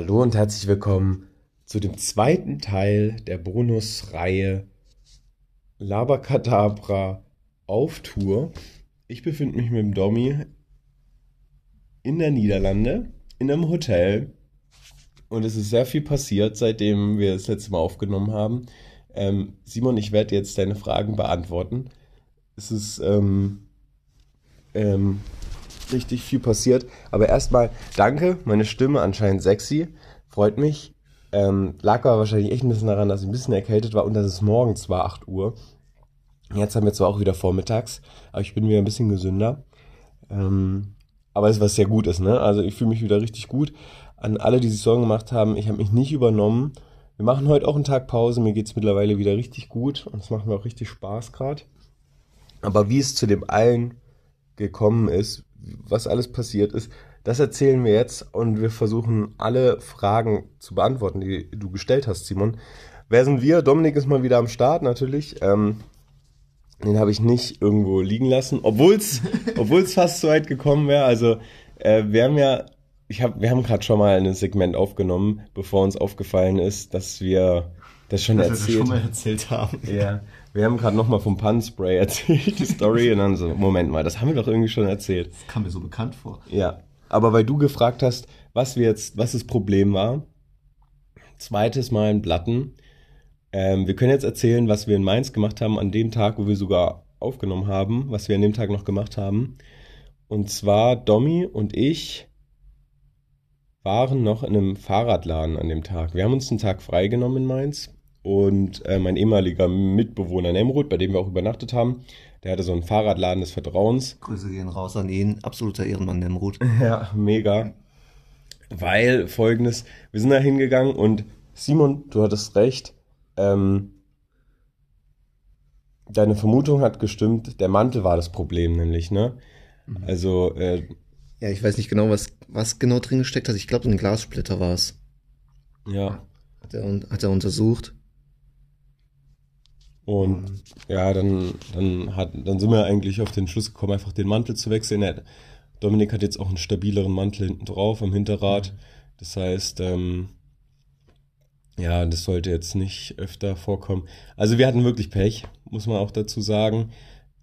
Hallo und herzlich willkommen zu dem zweiten Teil der Bonusreihe Labakadabra auf Tour. Ich befinde mich mit dem Domi in der Niederlande, in einem Hotel. Und es ist sehr viel passiert, seitdem wir das letzte Mal aufgenommen haben. Ähm, Simon, ich werde jetzt deine Fragen beantworten. Es ist ähm, ähm, richtig viel passiert. Aber erstmal danke, meine Stimme anscheinend sexy. Freut mich. Ähm, lag aber wahrscheinlich echt ein bisschen daran, dass ich ein bisschen erkältet war und dass es morgens war, 8 Uhr. Jetzt haben wir zwar auch wieder vormittags, aber ich bin wieder ein bisschen gesünder. Ähm, aber es ist was sehr gut ist, ne? Also ich fühle mich wieder richtig gut. An alle, die sich Sorgen gemacht haben, ich habe mich nicht übernommen. Wir machen heute auch einen Tag Pause. Mir geht's mittlerweile wieder richtig gut und es macht mir auch richtig Spaß gerade. Aber wie es zu dem allen gekommen ist, was alles passiert ist, das erzählen wir jetzt und wir versuchen alle Fragen zu beantworten, die du gestellt hast, Simon. Wer sind wir? Dominik ist mal wieder am Start, natürlich. Ähm, den habe ich nicht irgendwo liegen lassen, obwohl es fast so weit gekommen wäre. Also äh, wir haben ja, ich hab, wir haben gerade schon mal ein Segment aufgenommen, bevor uns aufgefallen ist, dass wir das schon, Dass wir erzählt, das schon mal erzählt haben. Ja, wir haben gerade nochmal vom Punspray erzählt, die Story, und dann so, Moment mal, das haben wir doch irgendwie schon erzählt. Das kam mir so bekannt vor. Ja, aber weil du gefragt hast, was wir jetzt, was das Problem war, zweites Mal in Platten. Ähm, wir können jetzt erzählen, was wir in Mainz gemacht haben an dem Tag, wo wir sogar aufgenommen haben, was wir an dem Tag noch gemacht haben. Und zwar Domi und ich waren noch in einem Fahrradladen an dem Tag. Wir haben uns einen Tag freigenommen in Mainz und äh, mein ehemaliger Mitbewohner Nemrut, bei dem wir auch übernachtet haben, der hatte so einen Fahrradladen des Vertrauens. Grüße gehen raus an ihn. Absoluter Ehrenmann, Nemrut. Ja, mega. Weil folgendes, wir sind da hingegangen und Simon, du hattest recht, ähm, deine Vermutung hat gestimmt, der Mantel war das Problem nämlich, ne? Also, äh, Ja, ich weiß nicht genau, was, was genau drin gesteckt hat. Ich glaube, so ein Glassplitter war es. ja. Hat er, hat er untersucht. Und ja, dann, dann, hat, dann sind wir eigentlich auf den Schluss gekommen, einfach den Mantel zu wechseln. Er, Dominik hat jetzt auch einen stabileren Mantel hinten drauf am Hinterrad. Das heißt, ähm, ja, das sollte jetzt nicht öfter vorkommen. Also wir hatten wirklich Pech, muss man auch dazu sagen.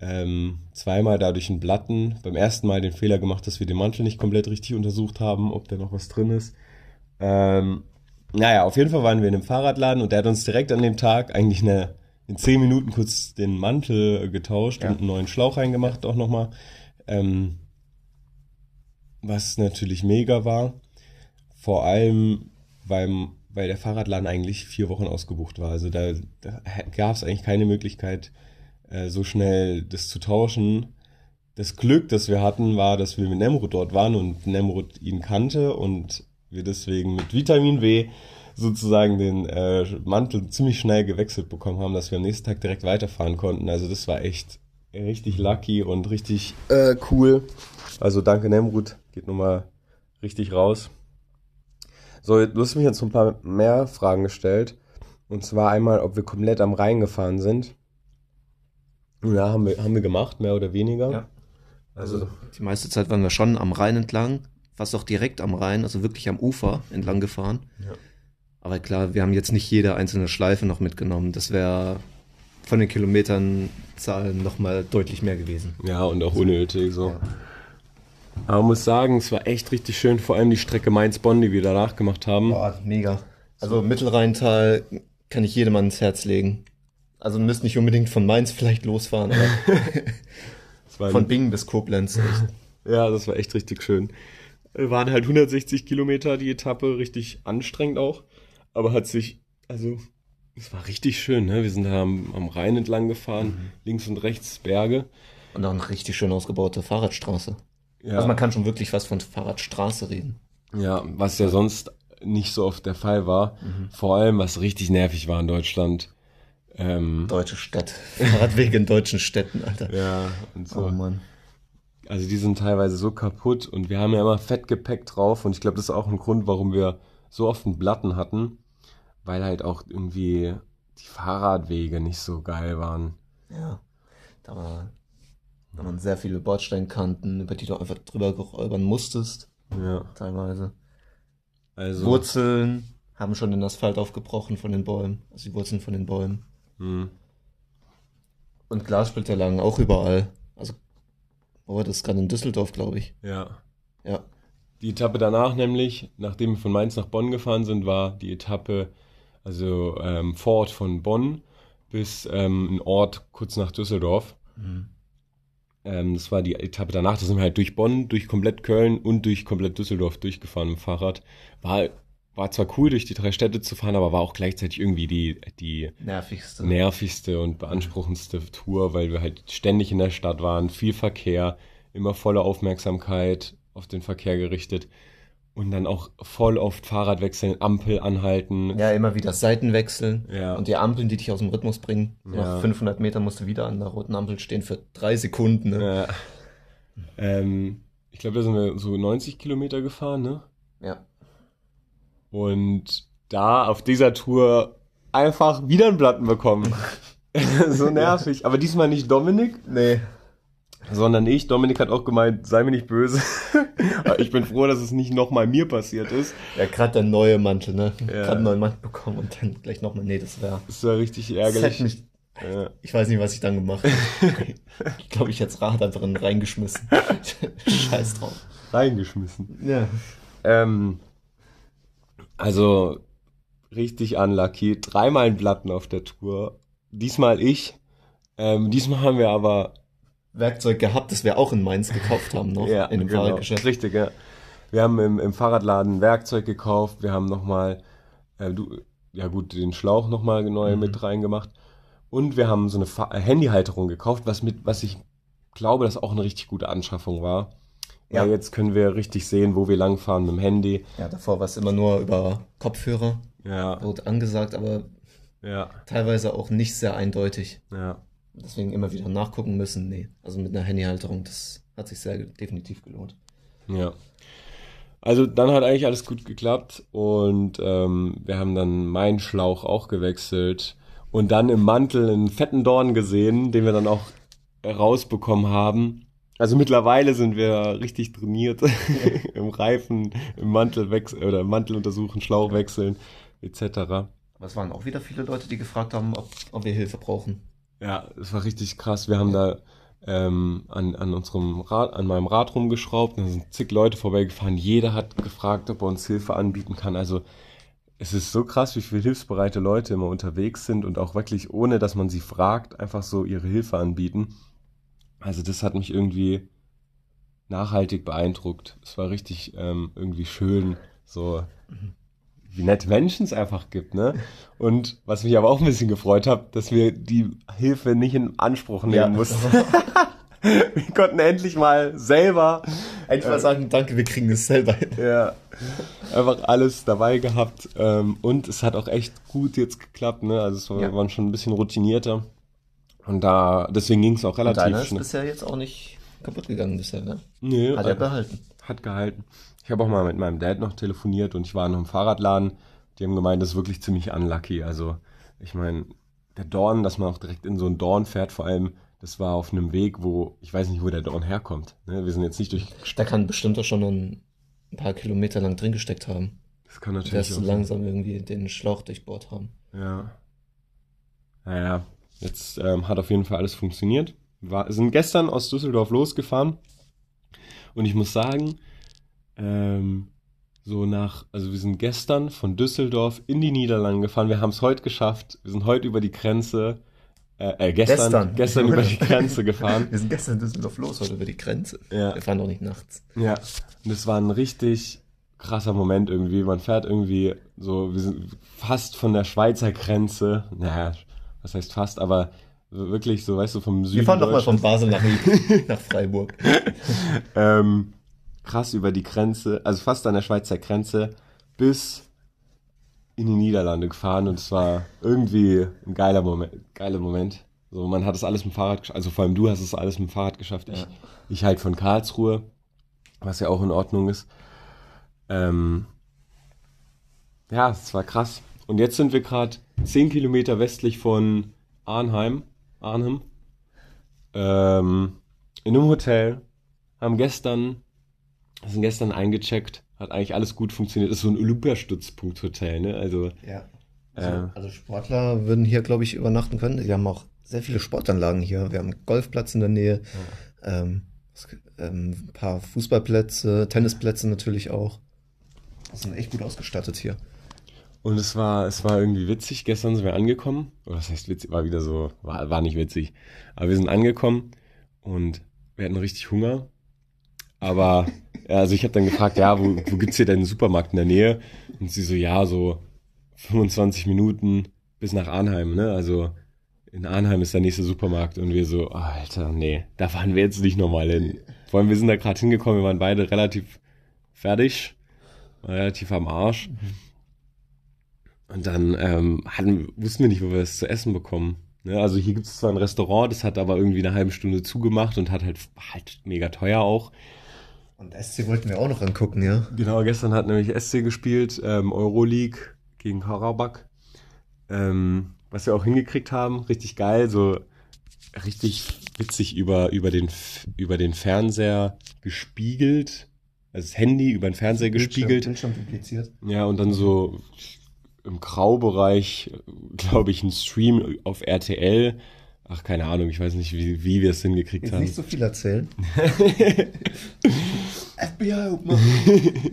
Ähm, zweimal dadurch einen Blatten. Beim ersten Mal den Fehler gemacht, dass wir den Mantel nicht komplett richtig untersucht haben, ob da noch was drin ist. Ähm, naja, auf jeden Fall waren wir in einem Fahrradladen und der hat uns direkt an dem Tag eigentlich eine, in zehn Minuten kurz den Mantel äh, getauscht Ja. und einen neuen Schlauch reingemacht auch nochmal. Ähm, was natürlich mega war. Vor allem, weil, weil der Fahrradladen eigentlich vier Wochen ausgebucht war. Also da, da gab es eigentlich keine Möglichkeit, äh, so schnell das zu tauschen. Das Glück, das wir hatten, war, dass wir mit Nemrut dort waren und Nemrut ihn kannte und wir deswegen mit Vitamin W sozusagen den äh, Mantel ziemlich schnell gewechselt bekommen haben, dass wir am nächsten Tag direkt weiterfahren konnten. Also das war echt richtig lucky und richtig äh, cool. Also danke Nemrut, geht nochmal richtig raus. So, du hast mich jetzt so ein paar mehr Fragen gestellt. Und zwar einmal, ob wir komplett am Rhein gefahren sind. Ja, haben wir, haben wir gemacht, mehr oder weniger. Ja. Also, Die meiste Zeit waren wir schon am Rhein entlang, fast auch direkt am Rhein, also wirklich am Ufer entlang gefahren. Ja. Aber klar, wir haben jetzt nicht jede einzelne Schleife noch mitgenommen. Das wäre von den Kilometernzahlen nochmal deutlich mehr gewesen. ja, und auch unnötig, so. Ja. Aber man muss sagen, es war echt richtig schön, vor allem die Strecke Mainz-Bonn, die wir danach gemacht haben. Boah, mega. Also Mittelrheintal kann ich jedem ans Herz legen. Also müsst nicht unbedingt von Mainz vielleicht losfahren, aber von Bingen bis Koblenz. Echt. Ja, das war echt richtig schön. Waren halt 160 Kilometer die Etappe, richtig anstrengend auch. Aber hat sich, also, es war richtig schön, ne? Wir sind da am, am Rhein entlang gefahren, links und rechts Berge. Und auch eine richtig schön ausgebaute Fahrradstraße. Ja, Also man kann schon wirklich fast von Fahrradstraße reden. ja, was ja sonst nicht so oft der Fall war. Vor allem, was richtig nervig war in Deutschland. Ähm, Deutsche Stadt. Fahrradwege in deutschen Städten, Alter. ja, und so. Oh Mann. Also die sind teilweise so kaputt und wir haben ja immer Fettgepäck drauf und ich glaube, das ist auch ein Grund, warum wir so oft einen Platten hatten, weil halt auch irgendwie die Fahrradwege nicht so geil waren. Ja. Da, war, da waren sehr viele Bordsteinkanten, über die du einfach drüber geräubern musstest, Ja. teilweise. Also, Wurzeln haben schon den Asphalt aufgebrochen von den Bäumen. Also die Wurzeln von den Bäumen. hm, Und Glassplitter lagen auch überall. Also, wo war das? Gerade in Düsseldorf, glaube ich. ja. Ja. Die Etappe danach nämlich, nachdem wir von Mainz nach Bonn gefahren sind, war die Etappe, also ähm, Vorort von Bonn bis ähm, ein Ort kurz nach Düsseldorf. Ähm, das war die Etappe danach, da sind wir halt durch Bonn, durch komplett Köln und durch komplett Düsseldorf durchgefahren dem Fahrrad. War, war zwar cool, durch die drei Städte zu fahren, aber war auch gleichzeitig irgendwie die, die Nervigste. nervigste und beanspruchendste Tour, weil wir halt ständig in der Stadt waren, viel Verkehr, immer volle Aufmerksamkeit auf den Verkehr gerichtet und dann auch voll oft Fahrrad wechseln, Ampel anhalten. Ja, immer wieder Seiten wechseln. Ja. Und die Ampeln, die dich aus dem Rhythmus bringen. Ja. Nach 500 Metern musst du wieder an der roten Ampel stehen für drei Sekunden. Ne? Ja. Ähm, ich glaube, da sind wir so 90 Kilometer gefahren, ne? Ja. Und da auf dieser Tour einfach wieder einen Platten bekommen. so nervig. Aber diesmal nicht Dominik, Nee. Sondern ich. Dominik hat auch gemeint, sei mir nicht böse. Ich bin froh, dass es nicht nochmal mir passiert ist. Ja, gerade der neue Mantel, ne? Ja. Gerade einen neuen Mantel bekommen und dann gleich nochmal. Nee, das wäre. Das war richtig ärgerlich. mich, Ja. ich weiß nicht, was ich dann gemacht hätte. ich glaube, ich hätte das Rad einfach in- reingeschmissen. Scheiß drauf. Reingeschmissen. Ja. Ähm, also richtig unlucky. Dreimal ein Platten auf der Tour. Diesmal ich. Ähm, diesmal haben wir aber Werkzeug gehabt, das wir auch in Mainz gekauft haben noch. Ja, in dem genau. Fahrradgeschäft. Richtig, ja. Wir haben im, im Fahrradladen Werkzeug gekauft. Wir haben nochmal, äh, du, ja gut, den Schlauch nochmal neu Mhm. mit reingemacht. Und wir haben so eine Fa äh, Handyhalterung gekauft, was mit, was ich glaube, das auch eine richtig gute Anschaffung war. Ja. Weil jetzt können wir richtig sehen, wo wir langfahren mit dem Handy. Ja, davor war es immer nur über Kopfhörer. Ja, Wurde angesagt, aber ja, teilweise auch nicht sehr eindeutig. ja. Deswegen immer wieder nachgucken müssen. Nee, also mit einer Handyhalterung, das hat sich sehr definitiv gelohnt. Ja. Also dann hat eigentlich alles gut geklappt und ähm, wir haben dann meinen Schlauch auch gewechselt und dann im Mantel einen fetten Dorn gesehen, den wir dann auch rausbekommen haben. Also mittlerweile sind wir richtig trainiert im Reifen, im Mantel wechseln oder im Mantel untersuchen, Schlauch wechseln etc. Aber es waren auch wieder viele Leute, die gefragt haben, ob, ob wir Hilfe brauchen. Ja, es war richtig krass. Wir haben da ähm, an, an unserem Rad, an meinem Rad rumgeschraubt. Da sind zig Leute vorbeigefahren. Jeder hat gefragt, ob er uns Hilfe anbieten kann. Also es ist so krass, wie viele hilfsbereite Leute immer unterwegs sind und auch wirklich ohne, dass man sie fragt, einfach so ihre Hilfe anbieten. Also das hat mich irgendwie nachhaltig beeindruckt. Es war richtig ähm, irgendwie schön, so wie nette Menschen es einfach gibt, ne? Und was mich aber auch ein bisschen gefreut hat, dass wir die Hilfe nicht in Anspruch nehmen Ja. mussten. wir konnten endlich mal selber Endlich mal sagen, danke, wir kriegen es selber hin. ja, einfach alles dabei gehabt. Ähm, und es hat auch echt gut jetzt geklappt, ne? Also es war, Ja. waren schon ein bisschen routinierter. Und da, deswegen ging es auch Und deiner relativ ist schnell. bisher jetzt auch nicht kaputt gegangen bisher, ne? Nö, Hat er behalten. hat gehalten. Ich habe auch mal mit meinem Dad noch telefoniert und ich war noch im Fahrradladen. Die haben gemeint, das ist wirklich ziemlich unlucky. Also, ich meine, der Dorn, dass man auch direkt in so einen Dorn fährt, vor allem, das war auf einem Weg, wo, ich weiß nicht, wo der Dorn herkommt. Ne? Wir sind jetzt nicht durch, Da kann bestimmt auch schon ein paar Kilometer lang drin gesteckt haben. das kann Der natürlich ist auch so langsam irgendwie den Schlauch durchbohrt haben. Ja. Naja, jetzt ähm, hat auf jeden Fall alles funktioniert. War, sind gestern aus Düsseldorf losgefahren und ich muss sagen, ähm, so nach, also wir sind gestern von Düsseldorf in die Niederlande gefahren. Wir haben es heute geschafft. Wir sind heute über die Grenze, äh, äh gestern, Gestern. gestern, über die Grenze gefahren. Wir sind gestern in Düsseldorf los, heute über die Grenze. Ja. Wir fahren doch nicht nachts. Ja, und es war ein richtig krasser Moment irgendwie. Man fährt irgendwie so, wir sind fast von der Schweizer Grenze, naja, was heißt fast, aber wirklich so, weißt du, vom Süden. Wir fahren doch mal von Basel nach, nach Freiburg. ähm, krass über die Grenze, also fast an der Schweizer Grenze bis in die Niederlande gefahren und es war irgendwie ein geiler Moment, geiler Moment. So, man hat es alles mit dem Fahrrad geschafft, also vor allem du hast es alles mit dem Fahrrad geschafft. Ich, Ja. ich halt von Karlsruhe, was ja auch in Ordnung ist. Ähm, ja, es war krass. Und jetzt sind wir gerade 10 Kilometer westlich von Arnheim, Arnhem, ähm, in einem Hotel, haben gestern, sind gestern eingecheckt Hat eigentlich alles gut funktioniert. Ist so ein Olympiastützpunkt-Hotel, ne? Also, Ja. Äh. Also, also Sportler würden hier, glaube ich, übernachten können. Wir haben auch sehr viele Sportanlagen hier. Wir haben einen Golfplatz in der Nähe, ähm, es gibt, ähm, ein paar Fußballplätze, Tennisplätze natürlich auch. Wir sind echt gut ausgestattet hier. Und es war, es war irgendwie witzig. Gestern sind wir angekommen. Oder was heißt witzig? War wieder so, war, war nicht witzig. Aber wir sind angekommen und wir hatten richtig Hunger. Aber, also ich habe dann gefragt, ja, wo, wo gibt's hier denn einen Supermarkt in der Nähe? Und sie so, ja, so 25 Minuten bis nach Arnheim, ne? Also in Arnheim ist der nächste Supermarkt und wir so, Alter, nee, da fahren wir jetzt nicht nochmal hin. Vor allem, wir sind da gerade hingekommen, wir waren beide relativ fertig, relativ am Arsch. Und dann ähm, hatten, wussten wir nicht, wo wir es zu essen bekommen. Ne? Also hier gibt es zwar ein Restaurant, das hat aber irgendwie eine halbe Stunde zugemacht und hat halt, halt mega teuer auch. Und SC wollten wir auch noch angucken, ja. Genau, gestern hat nämlich SC gespielt, ähm, Euroleague gegen Karabakh. Ähm, was wir auch hingekriegt haben, richtig geil, so richtig witzig über, über, den, über den Fernseher gespiegelt. Also das Handy über den Fernseher gespiegelt. Bildschirm dupliziert. Ja, und dann so im Graubereich, glaube ich, ein Stream auf RTL. Ach, keine Ahnung, ich weiß nicht, wie, wie wir es hingekriegt Jetzt haben. nicht so viel erzählen. FBI.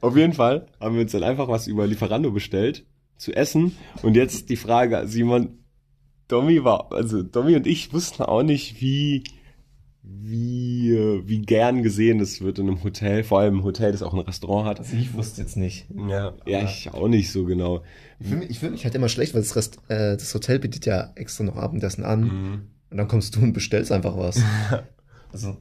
Auf jeden Fall haben wir uns dann einfach was über Lieferando bestellt zu essen. Und jetzt die Frage, Simon, Domi war, also Domi und ich wussten auch nicht, wie, wie, äh, wie gern gesehen das wird in einem Hotel, vor allem ein Hotel, das auch ein Restaurant hat. Also ich wusste jetzt nicht. Ja, ja, ich auch nicht so genau. Ich fühle mich, ich fühl mich halt immer schlecht, weil das, Rest, äh, das Hotel bietet ja extra noch Abendessen an. Mhm. Und dann kommst du und bestellst einfach was. also,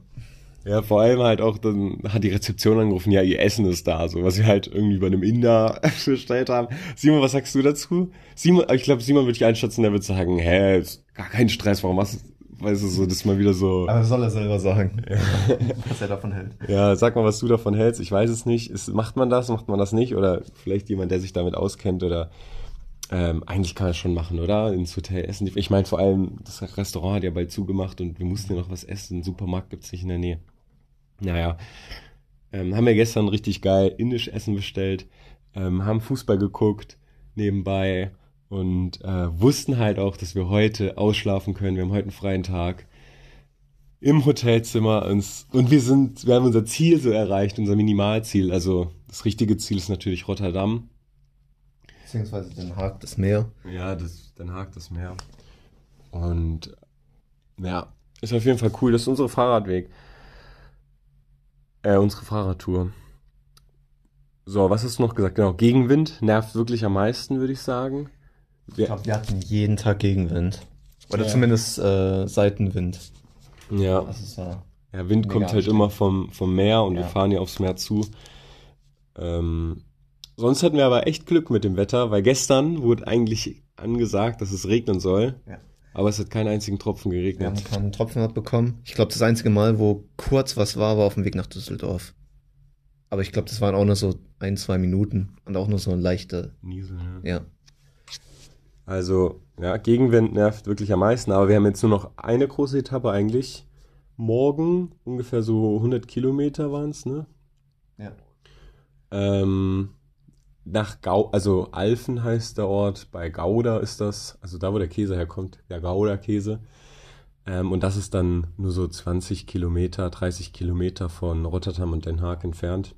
Ja, vor allem halt auch, dann hat die Rezeption angerufen, ja, ihr Essen ist da, so, was wir halt irgendwie bei einem Inder bestellt haben. Simon, was sagst du dazu? Simon, ich glaube, Simon würde ich einschätzen, der würde sagen, hä, ist gar kein Stress, warum machst du, weißt du, so, das ist mal wieder so, aber soll er selber sagen, was er davon hält. ja, sag mal, was du davon hältst, ich weiß es nicht. Ist, macht man das, macht man das nicht? Oder vielleicht jemand, der sich damit auskennt oder, ähm, eigentlich kann er schon machen, oder? Ins Hotel essen. Ich meine, vor allem, das Restaurant hat ja bald zugemacht und wir mussten ja noch was essen. Einen Supermarkt gibt's nicht in der Nähe. Naja, ähm, haben wir gestern richtig geil indisch Essen bestellt, ähm, haben Fußball geguckt nebenbei und äh, wussten halt auch, dass wir heute ausschlafen können. Wir haben heute einen freien Tag im Hotelzimmer uns, und wir sind, wir haben unser Ziel so erreicht, unser Minimalziel. Also das richtige Ziel ist natürlich Rotterdam. Beziehungsweise Den Haag, das Meer. Ja, das, Den Haag, das Meer. Und ja, ist auf jeden Fall cool. Das ist unsere Fahrradweg. Äh, unsere Fahrradtour. So, was hast du noch gesagt? Genau, Gegenwind nervt wirklich am meisten, würde ich sagen. Ich Wir, glaube, wir hatten jeden Tag Gegenwind. Oder Ja. zumindest äh, Seitenwind. ja, Also es war ja, Wind kommt halt anstrengend. immer vom, vom Meer und wir Ja. fahren ja aufs Meer zu. Ähm, sonst hatten wir aber echt Glück mit dem Wetter, weil gestern wurde eigentlich angesagt, dass es regnen soll. Ja. Aber es hat keinen einzigen Tropfen Wir geregnet. haben keinen Tropfen abbekommen. Ich glaube, das einzige Mal, wo kurz was war, war auf dem Weg nach Düsseldorf. Aber ich glaube, das waren auch nur so ein, zwei Minuten und auch nur so eine leichte, Niesel, ja. ja. Also, ja, Gegenwind nervt wirklich am meisten, aber wir haben jetzt nur noch eine große Etappe eigentlich. Morgen, ungefähr so 100 Kilometer waren es, ne? Ja. Ähm, nach Gau, also Alfen heißt der Ort, bei Gouda ist das, also da, wo der Käse herkommt, der Gouda-Käse. Ähm, und das ist dann nur so 20 Kilometer, 30 Kilometer von Rotterdam und Den Haag entfernt.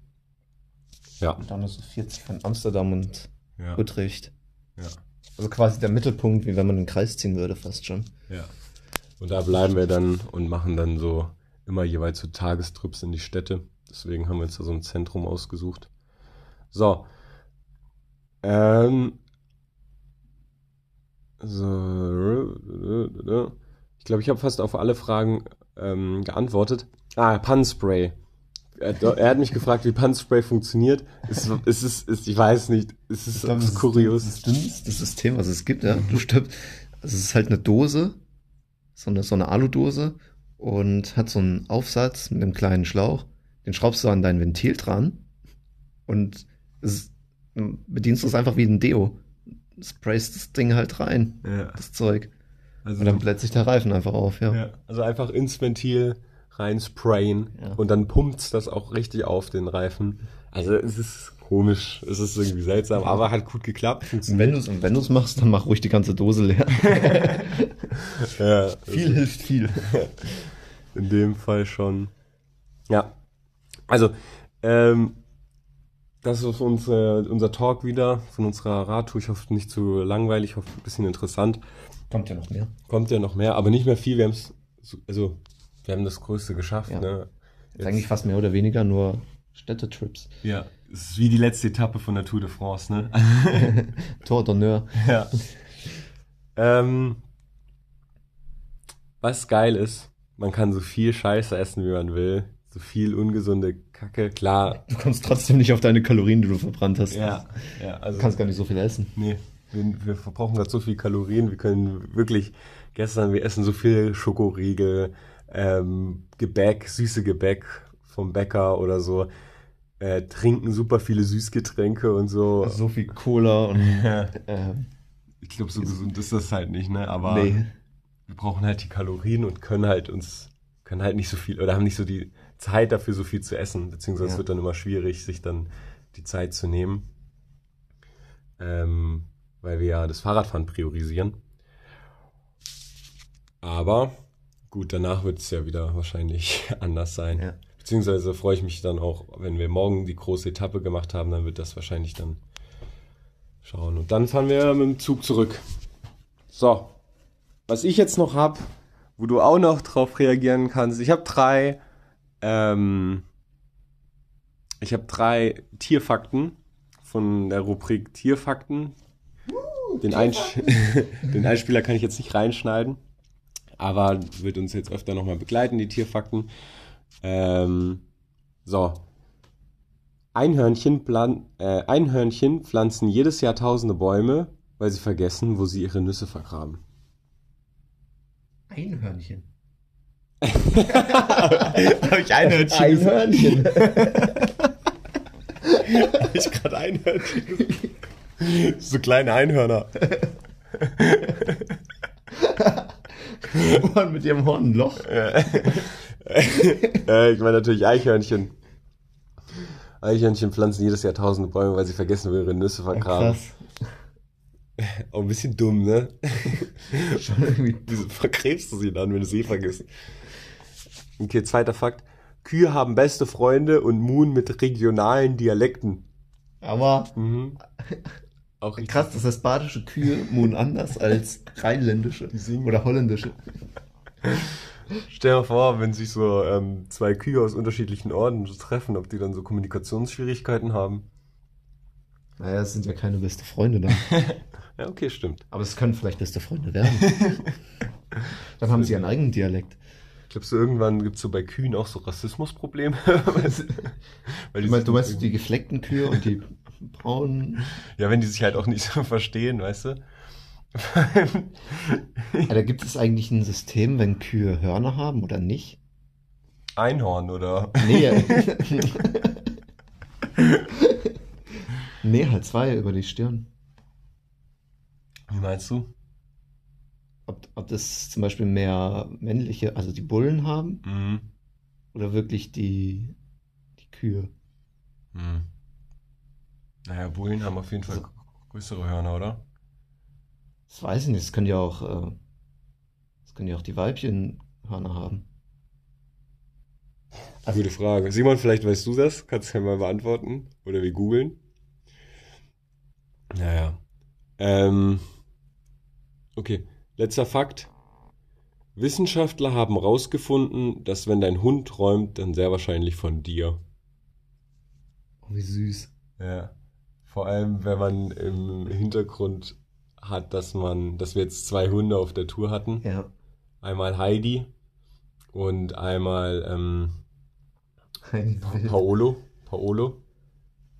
Ja. Und dann nur so 40 von Amsterdam und Ja. Utrecht. ja. Also quasi der Mittelpunkt, wie wenn man einen Kreis ziehen würde, fast schon. Ja. Und da bleiben wir dann und machen dann so immer jeweils so Tagestrips in die Städte. Deswegen haben wir uns da so ein Zentrum ausgesucht. So. Ähm. So. Ich glaube, ich habe fast auf alle Fragen ähm, geantwortet. Ah, Pannspray. Er, hat mich gefragt, wie Pannspray funktioniert. Es, es ist, es, ich weiß nicht, es ist, glaub, es ist kurios. Das dünnste System, was es gibt, ja. Du stirbst. Also es ist halt eine Dose, so eine, so eine Aludose und hat so einen Aufsatz mit einem kleinen Schlauch. Den schraubst du an dein Ventil dran und es ist, bedienst du es einfach wie ein Deo. Sprayst das Ding halt rein, Ja, das Zeug. also Und dann bläht sich der Reifen einfach auf, ja. Ja, also einfach ins Ventil reinsprayen Ja. und dann pumpt's das auch richtig auf den Reifen. Also es ist komisch, es ist irgendwie seltsam, aber hat gut geklappt. Und wenn du es wenn du's machst, dann mach ruhig die ganze Dose leer. Ja, viel hilft viel. in dem Fall schon. Ja. Also, ähm, das ist unser, unser Talk wieder von unserer Radtour. Ich hoffe nicht zu langweilig, ich hoffe ein bisschen interessant. Kommt ja noch mehr. Kommt ja noch mehr, aber nicht mehr viel. Wir haben es, also, wir haben das Größte geschafft. Ja. Ne? Ist eigentlich fast mehr oder weniger nur Städtetrips. ja, es ist wie die letzte Etappe von der Tour de France, ne? Tour d'honneur. ja. Ähm, was geil ist, man kann so viel Scheiße essen, wie man will. So viel ungesunde Kacke. Klar, Du kommst trotzdem nicht auf deine Kalorien, die du verbrannt hast. Ja, ja, also Du kannst gar nicht so viel essen. nee, wir, wir verbrauchen gerade so viel Kalorien, wir können wirklich gestern wir essen so viel Schokoriegel, ähm, Gebäck, süße Gebäck vom Bäcker oder so, äh, trinken super viele Süßgetränke und so. So viel Cola und äh, Ich glaube, so gesund ist das halt nicht, ne? Aber nee. wir brauchen halt die Kalorien und können halt uns können halt nicht so viel oder haben nicht so die Zeit dafür, so viel zu essen, beziehungsweise es Ja. wird dann immer schwierig, sich dann die Zeit zu nehmen, ähm, weil wir ja das Fahrradfahren priorisieren. Aber gut, danach wird es ja wieder wahrscheinlich anders sein. Ja. Beziehungsweise freue ich mich dann auch, wenn wir morgen die große Etappe gemacht haben, dann wird das wahrscheinlich dann schauen. Und dann fahren wir mit dem Zug zurück. So, was ich jetzt noch hab, wo du auch noch drauf reagieren kannst. Ich habe drei, ähm, ich habe drei Tierfakten von der Rubrik Tierfakten. Den, Einsch den Einspieler kann ich jetzt nicht reinschneiden, aber wird uns jetzt öfter nochmal begleiten, die Tierfakten. Ähm, so. Einhörnchen, plan äh, Einhörnchen pflanzen jedes Jahr tausende Bäume, weil sie vergessen, wo sie ihre Nüsse vergraben. Einhörnchen. Habe ich Einhörnchen Einhörnchen. Habe ich gerade Einhörnchen? So kleine Einhörner. Ohren mit ihrem Horn ein Loch. äh, ich meine natürlich Eichhörnchen. Eichhörnchen pflanzen jedes Jahr tausende Bäume, weil sie vergessen, wo ihre Nüsse vergraben. Krass. Auch ein bisschen dumm, ne? Schon irgendwie. Wieso vergräbst du sie dann, wenn du sie vergisst? Okay, zweiter Fakt. Kühe haben beste Freunde und Moon mit regionalen Dialekten. Aber Mhm. Auch krass, das heißt, badische Kühe muhen anders als rheinländische oder holländische. Stell dir mal vor, wenn sich so ähm, zwei Kühe aus unterschiedlichen Orten so treffen, ob die dann so Kommunikationsschwierigkeiten haben. Naja, es sind ja keine beste Freunde dann. Ja, okay, stimmt. Aber es können vielleicht beste Freunde werden. Dann haben sie ihren eigenen Dialekt. Glaubst du, irgendwann gibt's so bei Kühen auch so Rassismusprobleme? Weil Du meinst, du meinst die gefleckten Kühe und die braunen. Ja, wenn die sich halt auch nicht so verstehen, weißt du? Da gibt es eigentlich ein System, wenn Kühe Hörner haben oder nicht? Einhorn, oder? Nee. nee, halt zwei über die Stirn. Wie meinst du? Ob, ob das zum Beispiel mehr männliche, also die Bullen haben Mhm. oder wirklich die, die Kühe. Mhm. Naja, Bullen haben auf jeden Fall größere Hörner, oder? Das weiß ich nicht, das können ja auch, äh, das können ja auch die Weibchen Hörner haben. Also- Gute Frage. Simon, vielleicht weißt du das? Kannst du ja mal beantworten. Oder wir googeln. Naja. Ähm, okay. Letzter Fakt. Wissenschaftler haben herausgefunden, dass wenn dein Hund träumt, dann sehr wahrscheinlich von dir. Oh, wie süß. Ja. Vor allem, wenn man im Hintergrund hat, dass man, dass wir jetzt zwei Hunde auf der Tour hatten. Ja. Einmal Heidi und einmal ähm, Ein Pa-. Paolo. Paolo.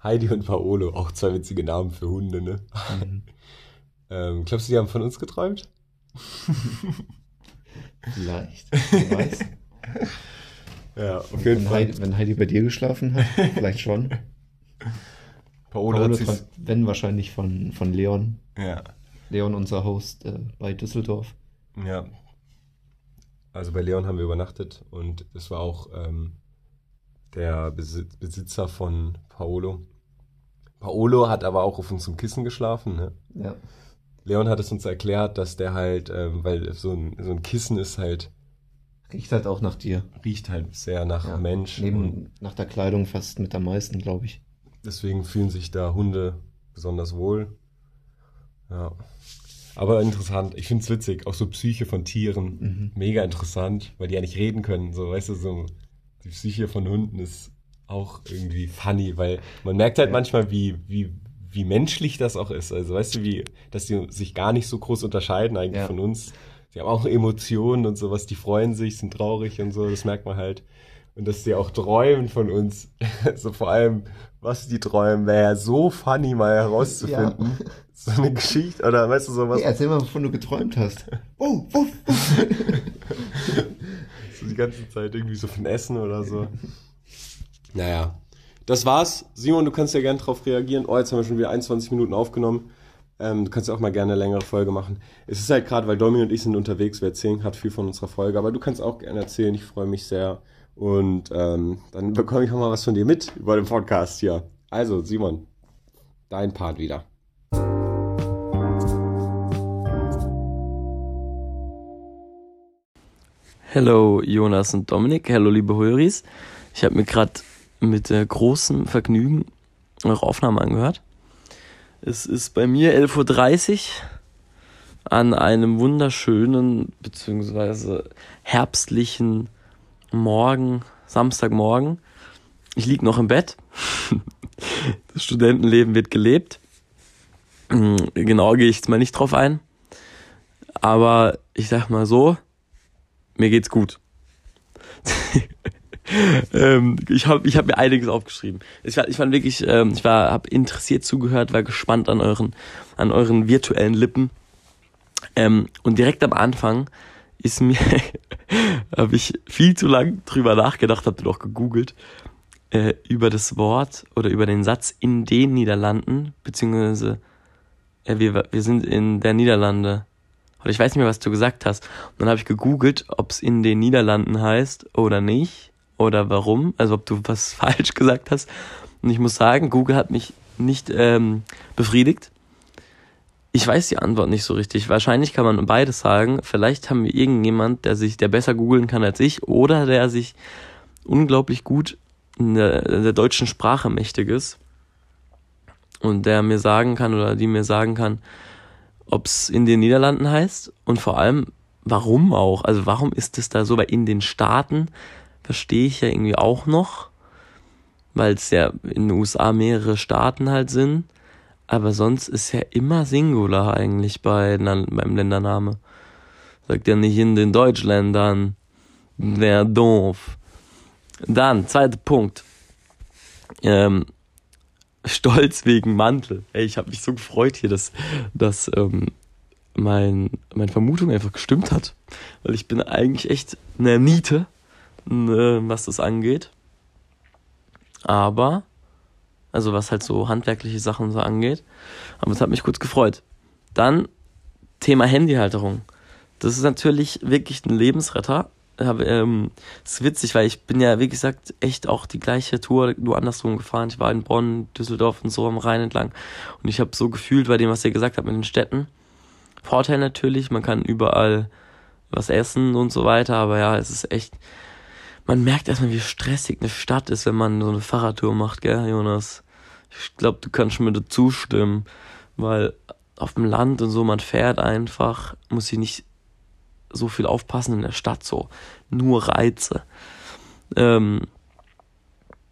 Heidi und Paolo, auch zwei witzige Namen für Hunde, ne? Mhm. Ähm, glaubst du, die haben von uns geträumt? Vielleicht. Ja, auf jeden Wenn Fall. Heidi, wenn Heidi bei dir geschlafen hat, vielleicht schon. Paolo, Paolo hat wenn wahrscheinlich von, von Leon. Ja, Leon, unser Host äh, bei Düsseldorf. ja. Also bei Leon haben wir übernachtet und es war auch ähm, der Besitz, Besitzer von Paolo. Paolo hat aber auch auf unserem Kissen geschlafen. Ne? Ja. Leon hat es uns erklärt, dass der halt, ähm, weil so ein, so ein Kissen ist halt, Riecht halt auch nach dir. riecht halt sehr nach Ja. Mensch. Neben nach der Kleidung fast mit am meisten, glaube ich. deswegen fühlen sich da Hunde besonders wohl. Ja. Aber interessant. Ich finde es witzig. Auch so Psyche von Tieren. Mhm. Mega interessant, weil die ja nicht reden können. So, weißt du, so die Psyche von Hunden ist auch irgendwie funny, weil man merkt halt Ja. manchmal, wie, wie, wie menschlich das auch ist. Also weißt du, wie, dass die sich gar nicht so groß unterscheiden eigentlich Ja. von uns. Die haben auch Emotionen und sowas, die freuen sich, sind traurig und so, das merkt man halt. Und dass die auch träumen von uns. So vor allem, was die träumen, wäre ja so funny mal herauszufinden. So eine Geschichte, oder weißt du sowas, Hey, erzähl mal, wovon du geträumt hast. Oh, oh, oh. so die ganze Zeit irgendwie so von Essen oder so. Naja, das war's. Simon, du kannst ja gerne drauf reagieren. Oh, jetzt haben wir schon wieder 21 Minuten aufgenommen. Ähm, du kannst ja auch mal gerne eine längere Folge machen. Es ist halt gerade, weil Domi und ich sind unterwegs, wir erzählen gerade viel von unserer Folge, aber du kannst auch gerne erzählen, ich freue mich sehr. Und ähm, dann bekomme ich auch mal was von dir mit über den Podcast hier. Also, Simon, dein Part wieder. Hello Jonas und Dominik, hello liebe Höris. Ich habe mir gerade mit äh, großem Vergnügen eure Aufnahme angehört. Es ist bei mir 11.30 Uhr an einem wunderschönen bzw. herbstlichen Morgen, Samstagmorgen. Ich lieg noch im Bett. Das Studentenleben wird gelebt. Mm, Genau gehe ich jetzt mal nicht drauf ein. Aber ich sag mal so, mir geht's gut. ähm, ich habe ich hab mir einiges aufgeschrieben. Ich war, ich war wirklich, ähm, ich war, habe interessiert zugehört, war gespannt an euren, an euren virtuellen Lippen. Ähm, und direkt am Anfang ist mir, habe ich viel zu lang drüber nachgedacht, habe doch gegoogelt äh, über das Wort oder über den Satz in den Niederlanden, beziehungsweise äh, wir, wir sind in der Niederlande. Oder ich weiß nicht mehr, was du gesagt hast. Und dann habe ich gegoogelt, ob es in den Niederlanden heißt oder nicht. Oder warum. Also ob du was falsch gesagt hast. Und ich muss sagen, Google hat mich nicht ähm, befriedigt. Ich weiß die Antwort nicht so richtig. Wahrscheinlich kann man beides sagen. Vielleicht haben wir irgendjemand, der sich, der besser googeln kann als ich, oder der sich unglaublich gut in der, in der deutschen Sprache mächtig ist. Und der mir sagen kann oder die mir sagen kann, ob es in den Niederlanden heißt und vor allem, warum auch. Also warum ist es da so? Weil in den Staaten verstehe ich ja irgendwie auch noch, weil es ja in den USA mehrere Staaten halt sind. Aber sonst ist ja immer Singular eigentlich bei, beim Ländername. Sagt ja nicht in den Deutschländern. Wer doof. Dann, zweiter Punkt. Ähm, Stolz wegen Mantel. Ey, ich habe mich so gefreut hier, dass, dass ähm, mein, meine Vermutung einfach gestimmt hat. Weil ich bin eigentlich echt eine Niete, äh, was das angeht. Aber, also was halt so handwerkliche Sachen so angeht. Aber es hat mich kurz gefreut. Dann Thema Handyhalterung. Das ist natürlich wirklich ein Lebensretter. Aber, ähm, ist witzig, weil ich bin ja, wie gesagt, echt auch die gleiche Tour nur andersrum gefahren. Ich war in Bonn, Düsseldorf und so am Rhein entlang. Und ich habe so gefühlt bei dem, was ihr gesagt habt mit den Städten. Vorteil natürlich, man kann überall was essen und so weiter. Aber ja, es ist echt, man merkt erstmal, wie stressig eine Stadt ist, wenn man so eine Fahrradtour macht, gell, Jonas? Ich glaube, du kannst mir dazu stimmen, weil auf dem Land und so, man fährt einfach, muss ich nicht so viel aufpassen in der Stadt, so nur Reize. Ähm,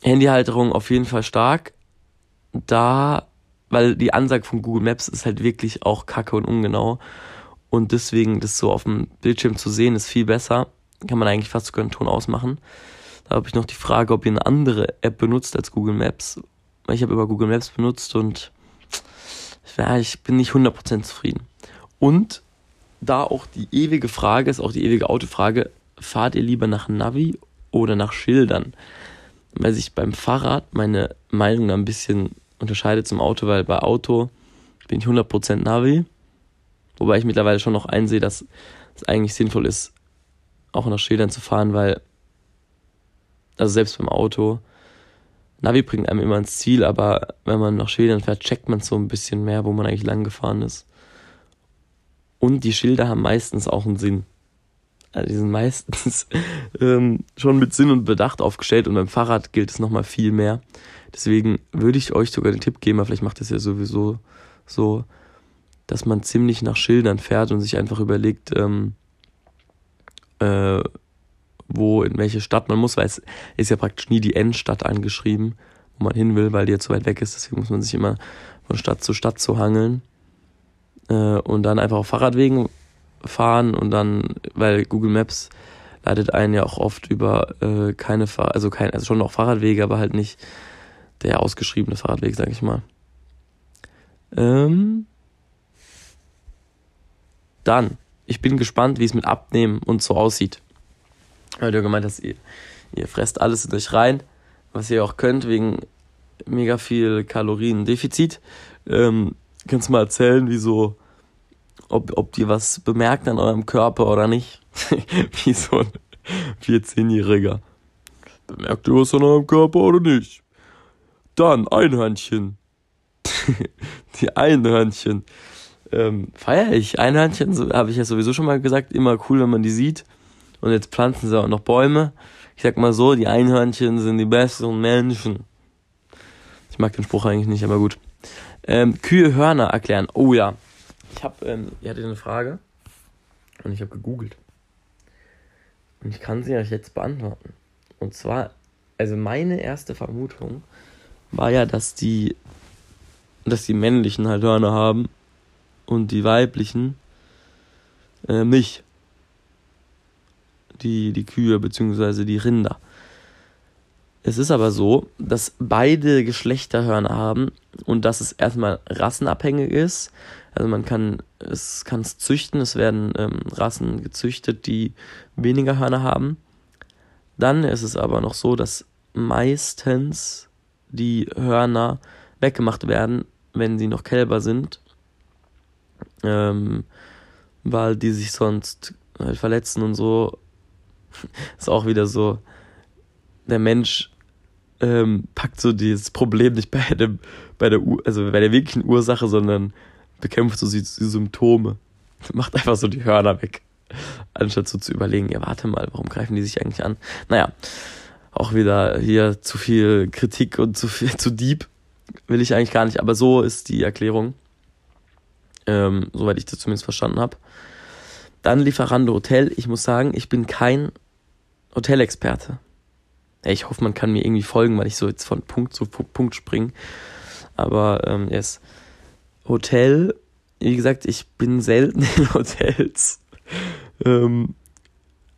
Handyhalterung auf jeden Fall stark. Da, weil die Ansage von Google Maps ist halt wirklich auch kacke und ungenau. Und deswegen das so auf dem Bildschirm zu sehen, ist viel besser. Kann man eigentlich fast sogar einen Ton ausmachen. Da habe ich noch die Frage, ob ihr eine andere App benutzt als Google Maps. Weil ich habe über Google Maps benutzt und ja, ich bin nicht 100% zufrieden. Und da auch die ewige Frage ist, auch die ewige Autofrage, fahrt ihr lieber nach Navi oder nach Schildern? Weil sich beim Fahrrad meine Meinung da ein bisschen unterscheidet zum Auto, weil bei Auto bin ich 100% Navi, wobei ich mittlerweile schon noch einsehe, dass es eigentlich sinnvoll ist, auch nach Schildern zu fahren, weil, also selbst beim Auto, Navi bringt einem immer ins Ziel, aber wenn man nach Schildern fährt, checkt man so ein bisschen mehr, wo man eigentlich lang gefahren ist. Und die Schilder haben meistens auch einen Sinn. Also die sind meistens ähm, schon mit Sinn und Bedacht aufgestellt und beim Fahrrad gilt es nochmal viel mehr. Deswegen würde ich euch sogar den Tipp geben, aber vielleicht macht es ja sowieso so, dass man ziemlich nach Schildern fährt und sich einfach überlegt, ähm, äh, wo, in welche Stadt man muss, weil es ist ja praktisch nie die Endstadt angeschrieben, wo man hin will, weil die ja zu weit weg ist. Deswegen muss man sich immer von Stadt zu Stadt zu hangeln äh, und dann einfach auf Fahrradwegen fahren und dann, weil Google Maps leitet einen ja auch oft über äh, keine Fahr also kein, also schon noch Fahrradwege, aber halt nicht der ausgeschriebene Fahrradweg, sag ich mal. Ähm, dann, ich bin gespannt, wie es mit Abnehmen und so aussieht. Weil du gemeint hast, ihr, ihr fresst alles in euch rein, was ihr auch könnt, wegen mega viel Kaloriendefizit. Ähm, kannst du mal erzählen, wieso, ob, ob ihr was bemerkt an eurem Körper oder nicht? wie so ein 14-Jähriger. Bemerkt ihr was an eurem Körper oder nicht? Dann Einhörnchen. die Einhörnchen. Ähm, feier ich. Einhörnchen, so habe ich ja sowieso schon mal gesagt, immer cool, wenn man die sieht. Und jetzt pflanzen sie auch noch Bäume. Ich sag mal so, die Einhörnchen sind die besseren Menschen. Ich mag den Spruch eigentlich nicht, aber gut. Ähm, Kühe Hörner erklären. Oh ja. Ich habe, ähm, ihr hattet eine Frage und ich habe gegoogelt. Und ich kann sie euch jetzt beantworten. Und zwar, also meine erste Vermutung war ja, dass die, dass die männlichen halt Hörner haben und die weiblichen äh, nicht. Die, die Kühe bzw. die Rinder. Es ist aber so, dass beide Geschlechter Hörner haben und dass es erstmal rassenabhängig ist. Also man kann es kann züchten, es werden ähm, Rassen gezüchtet, die weniger Hörner haben. Dann ist es aber noch so, dass meistens die Hörner weggemacht werden, wenn sie noch Kälber sind, ähm, weil die sich sonst halt verletzen und so. ist auch wieder so, der Mensch ähm, packt so dieses Problem nicht bei dem, bei der, also bei der wirklichen Ursache, sondern bekämpft so die, die Symptome. Macht einfach so die Hörner weg. Anstatt so zu überlegen, ja, warte mal, warum greifen die sich eigentlich an? Naja, auch wieder hier zu viel Kritik und zu viel zu deep. Will ich eigentlich gar nicht, aber so ist die Erklärung. Ähm, soweit ich das zumindest verstanden habe. Dann Lieferando Hotel. Ich muss sagen, ich bin kein Hotelexperte. Ich hoffe, man kann mir irgendwie folgen, weil ich so jetzt von Punkt zu Punkt springe. Aber ähm, yes. Hotel, wie gesagt, ich bin selten in Hotels. Ähm,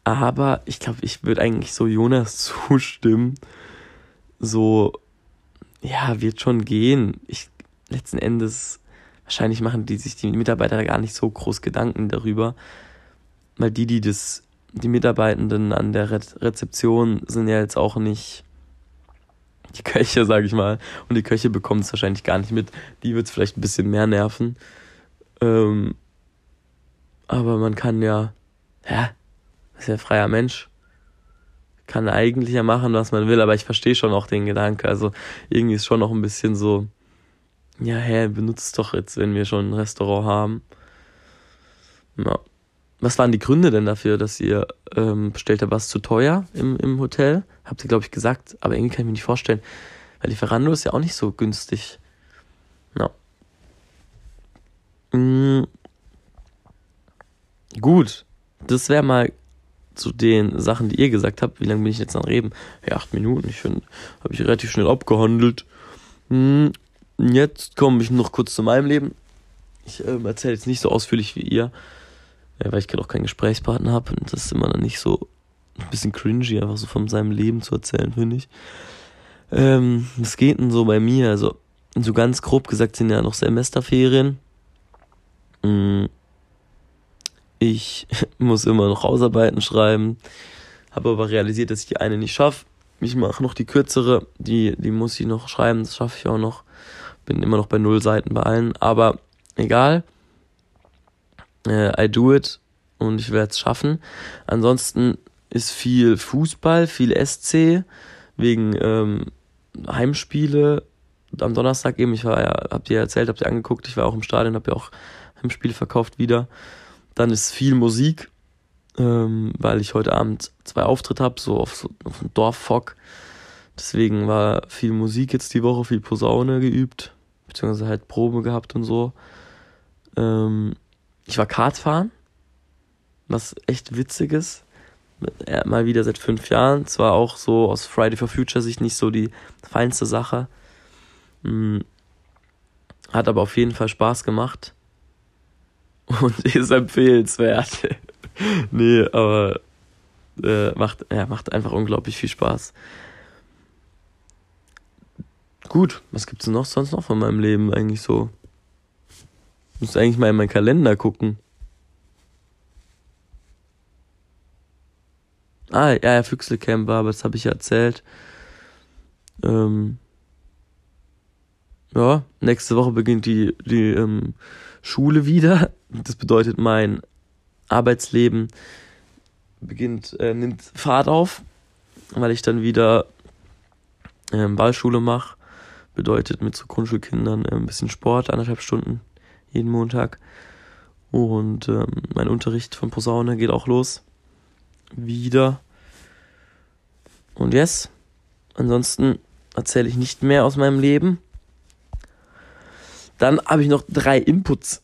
aber ich glaube, ich würde eigentlich so Jonas zustimmen. So, ja, wird schon gehen. Ich, letzten Endes, wahrscheinlich machen die sich die Mitarbeiter gar nicht so groß Gedanken darüber. Weil die, die das, die Mitarbeitenden an der Re Rezeption sind ja jetzt auch nicht die Köche, sag ich mal. Und die Köche bekommen es wahrscheinlich gar nicht mit. Die wird es vielleicht ein bisschen mehr nerven. Ähm, aber man kann ja, ja, ist ja freier Mensch. Kann eigentlich ja machen, was man will, aber ich verstehe schon auch den Gedanke. Also irgendwie ist schon noch ein bisschen so, ja, hä, benutzt es doch jetzt, wenn wir schon ein Restaurant haben. Ja. Was waren die Gründe denn dafür, dass ihr ähm, bestellt habt, was zu teuer im, im Hotel? Habt ihr, glaube ich, gesagt, aber irgendwie kann ich mir nicht vorstellen. Weil die Ferrando ist ja auch nicht so günstig. Ja. Mhm. Gut. Das wäre mal zu den Sachen, die ihr gesagt habt. Wie lange bin ich jetzt am Reden? Ja, acht Minuten. Ich finde, habe ich relativ schnell abgehandelt. Hm, jetzt komme ich noch kurz zu meinem Leben. Ich äh, erzähle jetzt nicht so ausführlich wie ihr, ja, weil ich gerade auch keinen Gesprächspartner habe. Und das ist immer dann nicht so ein bisschen cringy, einfach so von seinem Leben zu erzählen, finde ich. Ähm, was geht denn so bei mir? Also, so ganz grob gesagt sind ja noch Semesterferien. Hm ich muss immer noch Hausarbeiten schreiben, habe aber realisiert, dass ich die eine nicht schaffe. Ich mache noch die kürzere, die, die muss ich noch schreiben, das schaffe ich auch noch. Bin immer noch bei null Seiten bei allen, aber egal. Äh, I do it. und ich werde es schaffen. Ansonsten ist viel Fußball, viel SC, wegen ähm, Heimspiele. Am Donnerstag eben, ich war ja, habt ihr erzählt, habt ihr angeguckt, ich war auch im Stadion, hab ja auch Heimspiele verkauft wieder. Dann ist viel Musik, ähm, weil ich heute Abend zwei Auftritte habe, so auf, so auf dem Dorffock. Deswegen war viel Musik jetzt die Woche, viel Posaune geübt, beziehungsweise halt Probe gehabt und so. Ähm, ich war Kart fahren, was echt witzig ist. Ja, mal wieder seit fünf Jahren. Zwar auch so aus Friday for Future Sicht nicht so die feinste Sache. Hm. Hat aber auf jeden Fall Spaß gemacht. Und ist empfehlenswert. nee, aber äh, macht, ja, macht einfach unglaublich viel Spaß. Gut, was gibt's denn noch sonst noch von meinem Leben eigentlich so? Muss eigentlich mal in meinen Kalender gucken. Ah, ja, ja, Füchselcamp war, aber das habe ich ja erzählt. Ähm, ja, nächste Woche beginnt die, die ähm, Schule wieder. Das bedeutet, mein Arbeitsleben beginnt, äh, nimmt Fahrt auf, weil ich dann wieder ähm, Ballschule mache. Bedeutet mit so Grundschulkindern äh, ein bisschen Sport, anderthalb Stunden jeden Montag. Und ähm, mein Unterricht von Posaune geht auch los. Wieder. Und yes. Ansonsten erzähle ich nicht mehr aus meinem Leben. Dann habe ich noch drei Inputs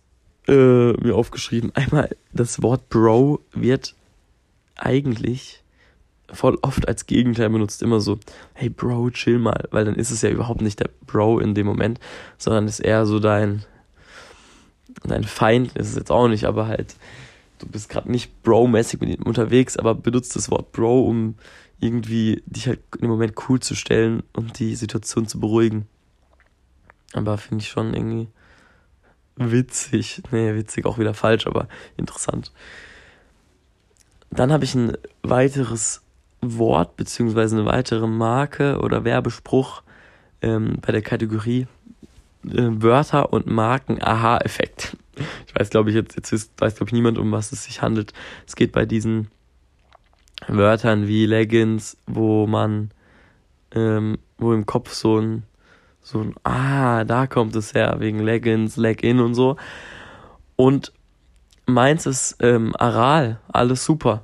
äh, mir aufgeschrieben. Einmal, das Wort Bro wird eigentlich voll oft als Gegenteil benutzt. Immer so, hey Bro, chill mal. Weil dann ist es ja überhaupt nicht der Bro in dem Moment, sondern ist eher so dein, dein Feind. Ist es jetzt auch nicht, aber halt, du bist gerade nicht Bro-mäßig mit ihm unterwegs, aber benutzt das Wort Bro, um irgendwie dich halt im Moment cool zu stellen und die Situation zu beruhigen. Aber finde ich schon irgendwie witzig. Nee, witzig auch wieder falsch, aber interessant. Dann habe ich ein weiteres Wort beziehungsweise eine weitere Marke oder Werbespruch ähm, bei der Kategorie Wörter und Marken Aha-Effekt. Ich weiß, glaube ich, jetzt, jetzt weiß, glaube ich, niemand, um was es sich handelt. Es geht bei diesen Wörtern wie Leggings, wo man, ähm, wo im Kopf so ein, so ein, ah, da kommt es her, wegen Leggings, Leg-In und so. Und meins ist ähm, Aral, alles super.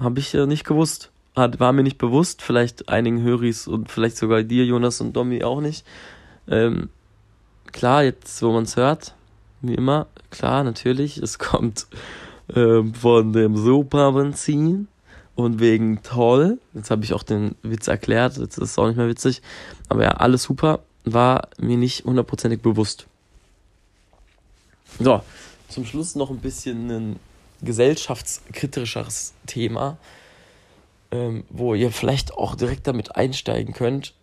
Habe ich äh, nicht gewusst. Hat, war mir nicht bewusst, vielleicht einigen Höris und vielleicht sogar dir, Jonas und Domi auch nicht. Ähm, klar, jetzt, wo man es hört, wie immer, klar, natürlich, es kommt ähm, von dem Superbenzin und wegen toll. Jetzt habe ich auch den Witz erklärt, jetzt ist es auch nicht mehr witzig. Aber ja, alles super, war mir nicht hundertprozentig bewusst. So, zum Schluss noch ein bisschen ein gesellschaftskritischeres Thema, ähm, wo ihr vielleicht auch direkt damit einsteigen könnt,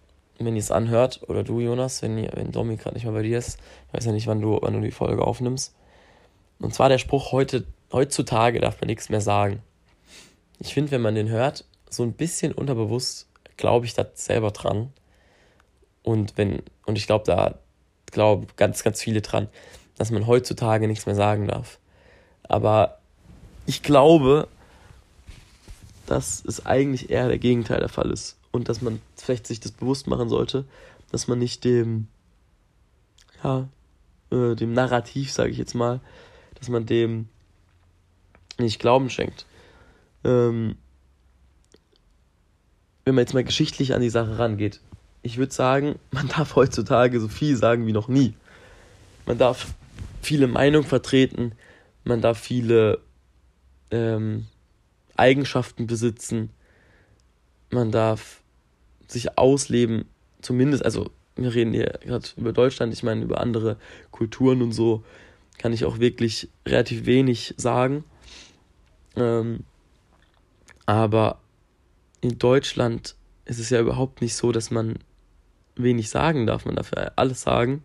wenn ihr es anhört. Oder du, Jonas, wenn, wenn Domi gerade nicht mehr bei dir ist. Ich weiß ja nicht, wann du, wann du die Folge aufnimmst. Und zwar der Spruch, heute, heutzutage darf man nichts mehr sagen ich finde, wenn man den hört, so ein bisschen unterbewusst glaube ich da selber dran. Und wenn, und ich glaube da, glaube ganz, ganz viele dran, dass man heutzutage nichts mehr sagen darf. Aber ich glaube, dass es eigentlich eher der Gegenteil der Fall ist. Und dass man vielleicht sich das bewusst machen sollte, dass man nicht dem, ja, äh, dem Narrativ, sage ich jetzt mal, dass man dem nicht Glauben schenkt ähm, wenn man jetzt mal geschichtlich an die Sache rangeht, ich würde sagen, man darf heutzutage so viel sagen wie noch nie. Man darf viele Meinungen vertreten, man darf viele ähm, Eigenschaften besitzen, man darf sich ausleben, zumindest, also wir reden hier gerade über Deutschland, ich meine über andere Kulturen und so, kann ich auch wirklich relativ wenig sagen. Ähm, aber in Deutschland ist es ja überhaupt nicht so, dass man wenig sagen darf. Man darf ja alles sagen.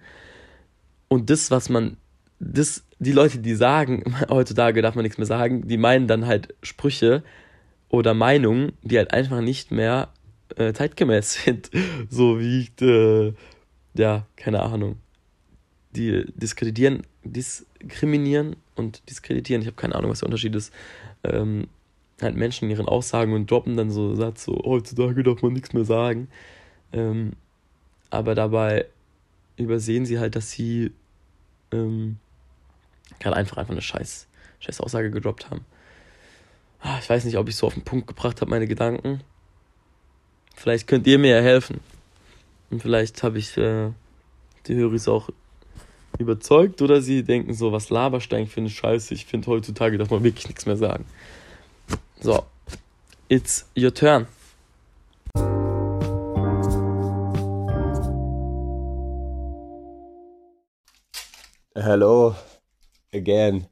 Und das, was man, das, die Leute, die sagen, heutzutage darf man nichts mehr sagen, die meinen dann halt Sprüche oder Meinungen, die halt einfach nicht mehr äh, zeitgemäß sind. So wie, äh, ja, keine Ahnung. Die diskreditieren, diskriminieren und diskreditieren. Ich habe keine Ahnung, was der Unterschied ist. Ähm, halt Menschen in ihren Aussagen und droppen dann so Satz, so heutzutage darf man nichts mehr sagen. Ähm, aber dabei übersehen sie halt, dass sie ähm, gerade einfach einfach eine scheiß, scheiß Aussage gedroppt haben. Ah, ich weiß nicht, ob ich so auf den Punkt gebracht habe, meine Gedanken. Vielleicht könnt ihr mir ja helfen. Und vielleicht habe ich äh, die Höris auch überzeugt oder sie denken so, was Laberstein für eine Scheiße. Ich finde, heutzutage darf man wirklich nichts mehr sagen. So, it's your turn. Hello again.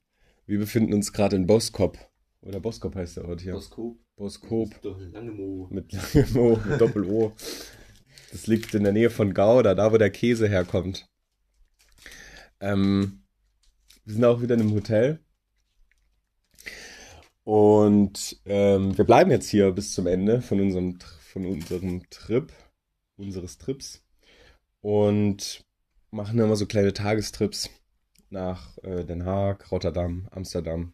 Wir befinden uns gerade in Boskop. Oder Boskop heißt der Ort hier. Boskop. Boskop. Mit langem O, mit Doppel-O. Das liegt in der Nähe von Gouda, da wo der Käse herkommt. Ähm, wir sind auch wieder in einem Hotel. Und ähm, wir bleiben jetzt hier bis zum Ende von unserem, von unserem Trip, unseres Trips. Und machen immer so kleine Tagestrips nach äh, Den Haag, Rotterdam, Amsterdam,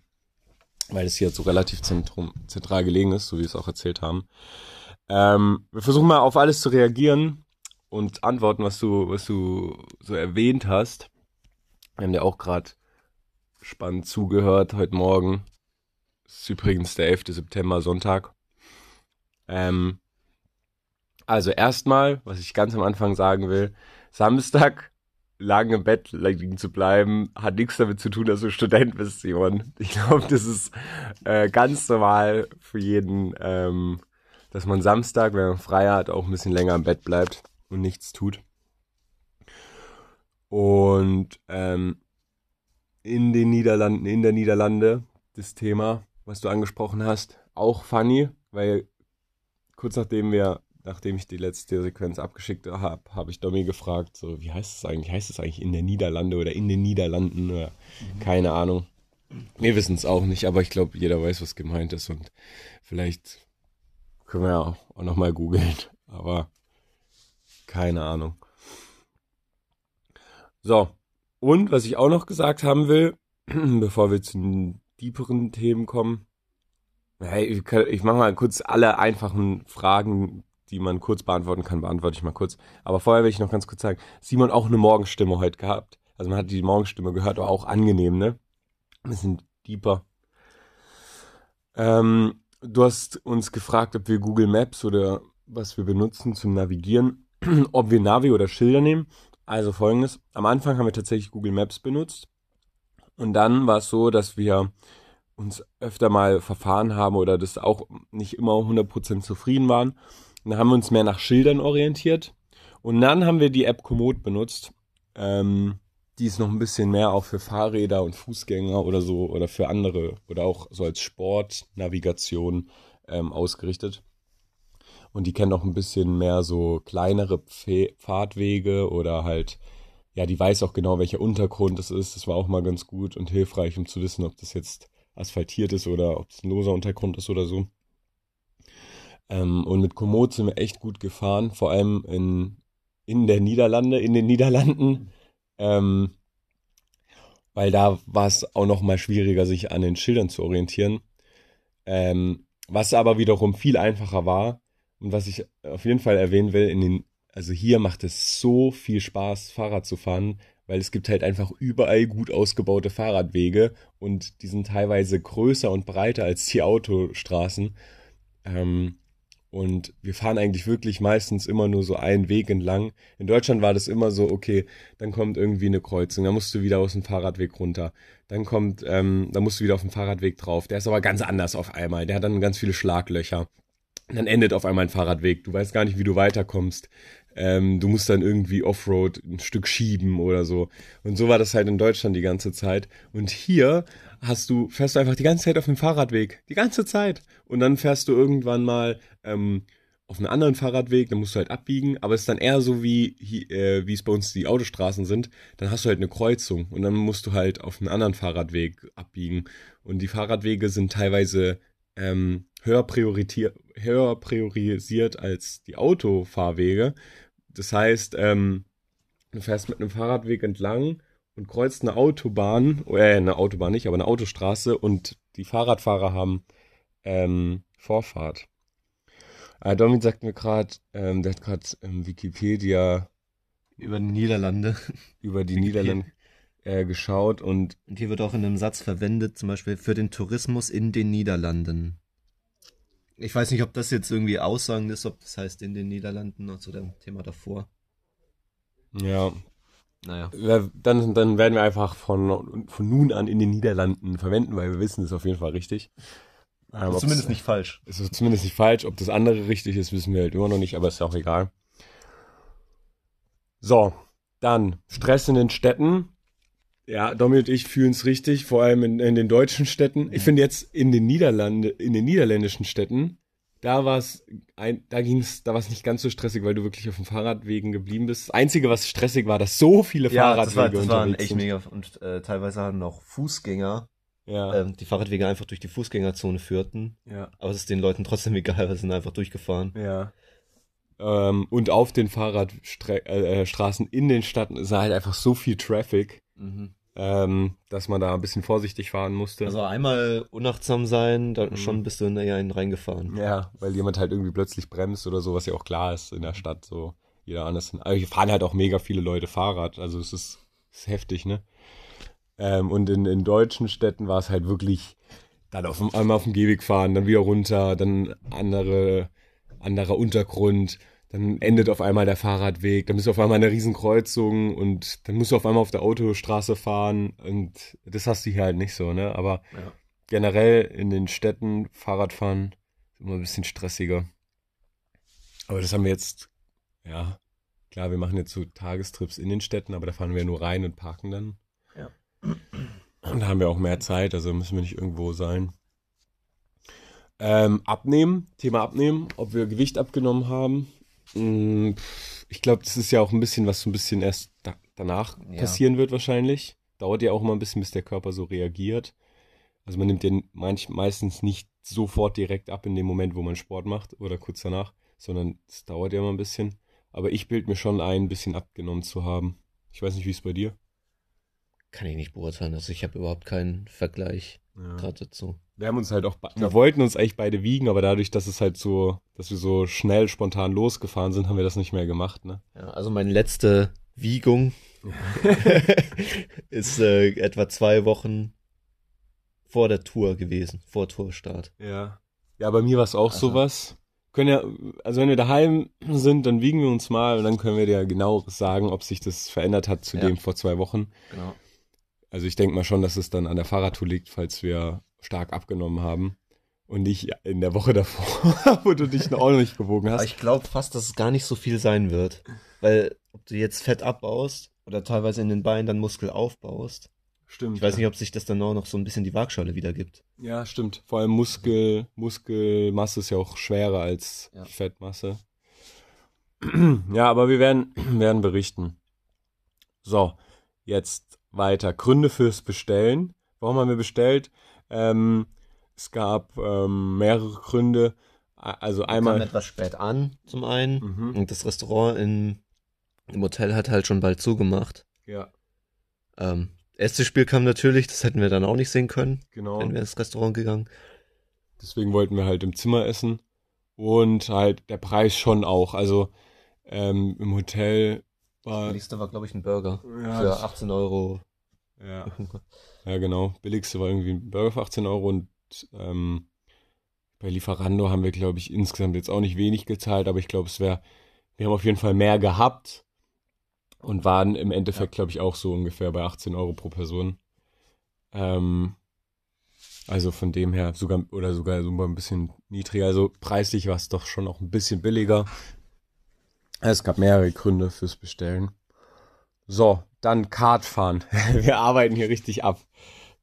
weil es hier so relativ zentrum, zentral gelegen ist, so wie wir es auch erzählt haben. Ähm, wir versuchen mal auf alles zu reagieren und antworten, was du, was du so erwähnt hast. Wir haben dir auch gerade spannend zugehört heute Morgen. Das ist übrigens der 11. September, Sonntag. Ähm, also erstmal, was ich ganz am Anfang sagen will, Samstag lange im Bett liegen zu bleiben, hat nichts damit zu tun, dass du Student bist, Simon. Ich glaube, das ist äh, ganz normal für jeden, ähm, dass man Samstag, wenn man frei hat, auch ein bisschen länger im Bett bleibt und nichts tut. Und ähm, in den Niederlanden, in der Niederlande, das Thema, was du angesprochen hast, auch funny, weil kurz nachdem wir nachdem ich die letzte Sequenz abgeschickt habe, habe ich Domi gefragt, so, wie heißt es eigentlich? Heißt es eigentlich in der Niederlande oder in den Niederlanden oder mhm. keine Ahnung. Wir wissen es auch nicht, aber ich glaube, jeder weiß, was gemeint ist und vielleicht können wir ja auch, nochmal googeln, aber keine Ahnung. So, und was ich auch noch gesagt haben will, bevor wir zu den tieferen Themen kommen, hey, ich, ich mache mal kurz alle einfachen Fragen die man kurz beantworten kann, beantworte ich mal kurz. Aber vorher will ich noch ganz kurz sagen, Simon auch eine Morgenstimme heute gehabt. Also man hat die Morgenstimme gehört, aber auch angenehm, ne? Ein bisschen deeper. Ähm, du hast uns gefragt, ob wir Google Maps oder was wir benutzen zum Navigieren, ob wir Navi oder Schilder nehmen. Also folgendes. Am Anfang haben wir tatsächlich Google Maps benutzt. Und dann war es so, dass wir uns öfter mal verfahren haben oder das auch nicht immer 100% zufrieden waren dann haben wir uns mehr nach Schildern orientiert. Und dann haben wir die App Komoot benutzt. Ähm, die ist noch ein bisschen mehr auch für Fahrräder und Fußgänger oder so oder für andere oder auch so als Sportnavigation ähm, ausgerichtet. Und die kennt auch ein bisschen mehr so kleinere Pf Fahrtwege oder halt, ja, die weiß auch genau, welcher Untergrund es ist. Das war auch mal ganz gut und hilfreich, um zu wissen, ob das jetzt asphaltiert ist oder ob es ein loser Untergrund ist oder so. Ähm, und mit Komoot sind wir echt gut gefahren, vor allem in, in der Niederlande, in den Niederlanden. Ähm, weil da war es auch noch mal schwieriger, sich an den Schildern zu orientieren. Ähm, was aber wiederum viel einfacher war und was ich auf jeden Fall erwähnen will, in den, also hier macht es so viel Spaß, Fahrrad zu fahren, weil es gibt halt einfach überall gut ausgebaute Fahrradwege und die sind teilweise größer und breiter als die Autostraßen. Ähm, und wir fahren eigentlich wirklich meistens immer nur so einen Weg entlang. In Deutschland war das immer so, okay, dann kommt irgendwie eine Kreuzung, dann musst du wieder aus dem Fahrradweg runter. Dann kommt, ähm, dann musst du wieder auf dem Fahrradweg drauf. Der ist aber ganz anders auf einmal. Der hat dann ganz viele Schlaglöcher. Dann endet auf einmal ein Fahrradweg. Du weißt gar nicht, wie du weiterkommst. Ähm, du musst dann irgendwie Offroad ein Stück schieben oder so. Und so war das halt in Deutschland die ganze Zeit. Und hier hast du, fährst du einfach die ganze Zeit auf dem Fahrradweg. Die ganze Zeit. Und dann fährst du irgendwann mal ähm, auf einen anderen Fahrradweg, dann musst du halt abbiegen, aber es ist dann eher so wie, äh, wie es bei uns die Autostraßen sind. Dann hast du halt eine Kreuzung und dann musst du halt auf einen anderen Fahrradweg abbiegen. Und die Fahrradwege sind teilweise ähm, höher, höher priorisiert als die Autofahrwege. Das heißt, ähm, du fährst mit einem Fahrradweg entlang und kreuzt eine Autobahn, äh, eine Autobahn nicht, aber eine Autostraße und die Fahrradfahrer haben ähm, Vorfahrt. Äh, Domin sagt mir gerade, ähm, der hat gerade ähm, Wikipedia Über die Niederlande. über die. Niederlande äh, geschaut und Und hier wird auch in einem Satz verwendet, zum Beispiel für den Tourismus in den Niederlanden. Ich weiß nicht, ob das jetzt irgendwie aussagend ist, ob das heißt in den Niederlanden oder zu dem Thema davor. ja, Naja. dann, dann werden wir einfach von, von nun an in den Niederlanden verwenden, weil wir wissen, das ist auf jeden Fall richtig. Ähm, ob's- nicht falsch. Es ist zumindest nicht falsch. Ob das andere richtig ist, wissen wir halt immer noch nicht, aber ist ja auch egal. So, dann Stress in den Städten. Ja, Domi und ich fühlen es richtig, vor allem in, in den deutschen Städten. Ich finde jetzt in den Niederlande, in den niederländischen Städten, da war es, da ging's, da war es nicht ganz so stressig, weil du wirklich auf den Fahrradwegen geblieben bist. Das Einzige, was stressig war, dass so viele Ja, das, war, Fahrradwege das waren echt sind. mega. Und äh, teilweise haben noch Fußgänger, Ja, ähm, die Fahrradwege einfach durch die Fußgängerzone führten. ja. Aber es ist den Leuten trotzdem egal, weil sie sind einfach durchgefahren. Ja. Ähm, und auf den Fahrradstraßen äh, Straßen in den Städten ist halt einfach so viel Traffic, ähm, dass man da ein bisschen vorsichtig fahren musste. Also einmal unachtsam sein, dann Mhm. schon bist du in der einen reingefahren. ja, weil jemand halt irgendwie plötzlich bremst oder so, was ja auch klar ist in der Stadt, so jeder anders. Aber hier fahren halt auch mega viele Leute Fahrrad, also es ist, ist heftig, ne? Ähm, und in, in deutschen Städten war es halt wirklich dann auf dem, einmal auf dem Gehweg fahren, dann wieder runter, dann andere, anderer Untergrund, dann endet auf einmal der Fahrradweg, dann bist du auf einmal in einer Riesenkreuzung und dann musst du auf einmal auf der Autostraße fahren und das hast du hier halt nicht so, ne? Aber Ja. generell in den Städten Fahrradfahren ist immer ein bisschen stressiger. Aber das haben wir jetzt, ja, klar, wir machen jetzt so Tagestrips in den Städten, aber da fahren wir nur rein und parken dann. Und da haben wir auch mehr Zeit, also müssen wir nicht irgendwo sein. Ähm, abnehmen, Thema abnehmen, ob wir Gewicht abgenommen haben. Mm, Ich glaube, das ist ja auch ein bisschen, was so ein bisschen erst da, danach Ja. passieren wird wahrscheinlich. Dauert ja auch mal ein bisschen, bis der Körper so reagiert. Also man nimmt den manch, meistens nicht sofort direkt ab in dem Moment, wo man Sport macht oder kurz danach, sondern es dauert ja mal ein bisschen. Aber ich bild mir schon ein, ein bisschen abgenommen zu haben. Ich weiß nicht, wie es bei dir. Kann ich nicht beurteilen. Also ich habe überhaupt keinen Vergleich Ja. gerade dazu. Wir haben uns halt auch, wir wollten uns eigentlich beide wiegen, aber dadurch, dass es halt so, dass wir so schnell, spontan losgefahren sind, haben wir das nicht mehr gemacht, ne? Ja, also meine letzte Wiegung ist äh, etwa zwei Wochen vor der Tour gewesen, vor Tourstart. Ja. Ja, bei mir war es auch Also- sowas. Können ja, also wenn wir daheim sind, dann wiegen wir uns mal und dann können wir dir genau sagen, ob sich das verändert hat zu Ja. dem vor zwei Wochen. Genau. Also ich denke mal schon, dass es dann an der Fahrradtour liegt, falls wir stark abgenommen haben. Und nicht in der Woche davor, wo du dich noch nicht gewogen Aber hast. ich glaube fast, dass es gar nicht so viel sein wird. Weil ob du jetzt Fett abbaust oder teilweise in den Beinen dann Muskel aufbaust, Stimmt. ich weiß nicht, ob sich das dann auch noch so ein bisschen die Waagschale wiedergibt. Ja, stimmt. Vor allem Muskel, Muskelmasse ist ja auch schwerer als Ja. Fettmasse. Ja, aber wir werden, werden berichten. So, jetzt weiter. Gründe fürs Bestellen. Warum haben wir bestellt? Ähm, es gab ähm, mehrere Gründe. Also Wir einmal. etwas spät an, zum einen. Mhm. Und das Restaurant in, im Hotel hat halt schon bald zugemacht. Ja, Ähm, erstes Spiel kam natürlich, das hätten wir dann auch nicht sehen können, genau. wenn wir ins Restaurant gegangen. Deswegen wollten wir halt im Zimmer essen. Und halt der Preis schon auch. Also ähm, im Hotel war. Billigste war, glaube ich, ein Burger. Ja, für das- 18 Euro. Ja. Ja, genau. Billigste war irgendwie ein Burger für 18 Euro und ähm, bei Lieferando haben wir, glaube ich, insgesamt jetzt auch nicht wenig gezahlt, aber ich glaube, es wäre, wir haben auf jeden Fall mehr gehabt und waren im Endeffekt, glaube ich, auch so ungefähr bei 18 Euro pro Person. Ähm, also von dem her sogar, oder sogar sogar ein bisschen niedriger. Also preislich war es doch schon auch ein bisschen billiger. Es gab mehrere Gründe fürs Bestellen. So, dann Kartfahren. Wir arbeiten hier richtig ab.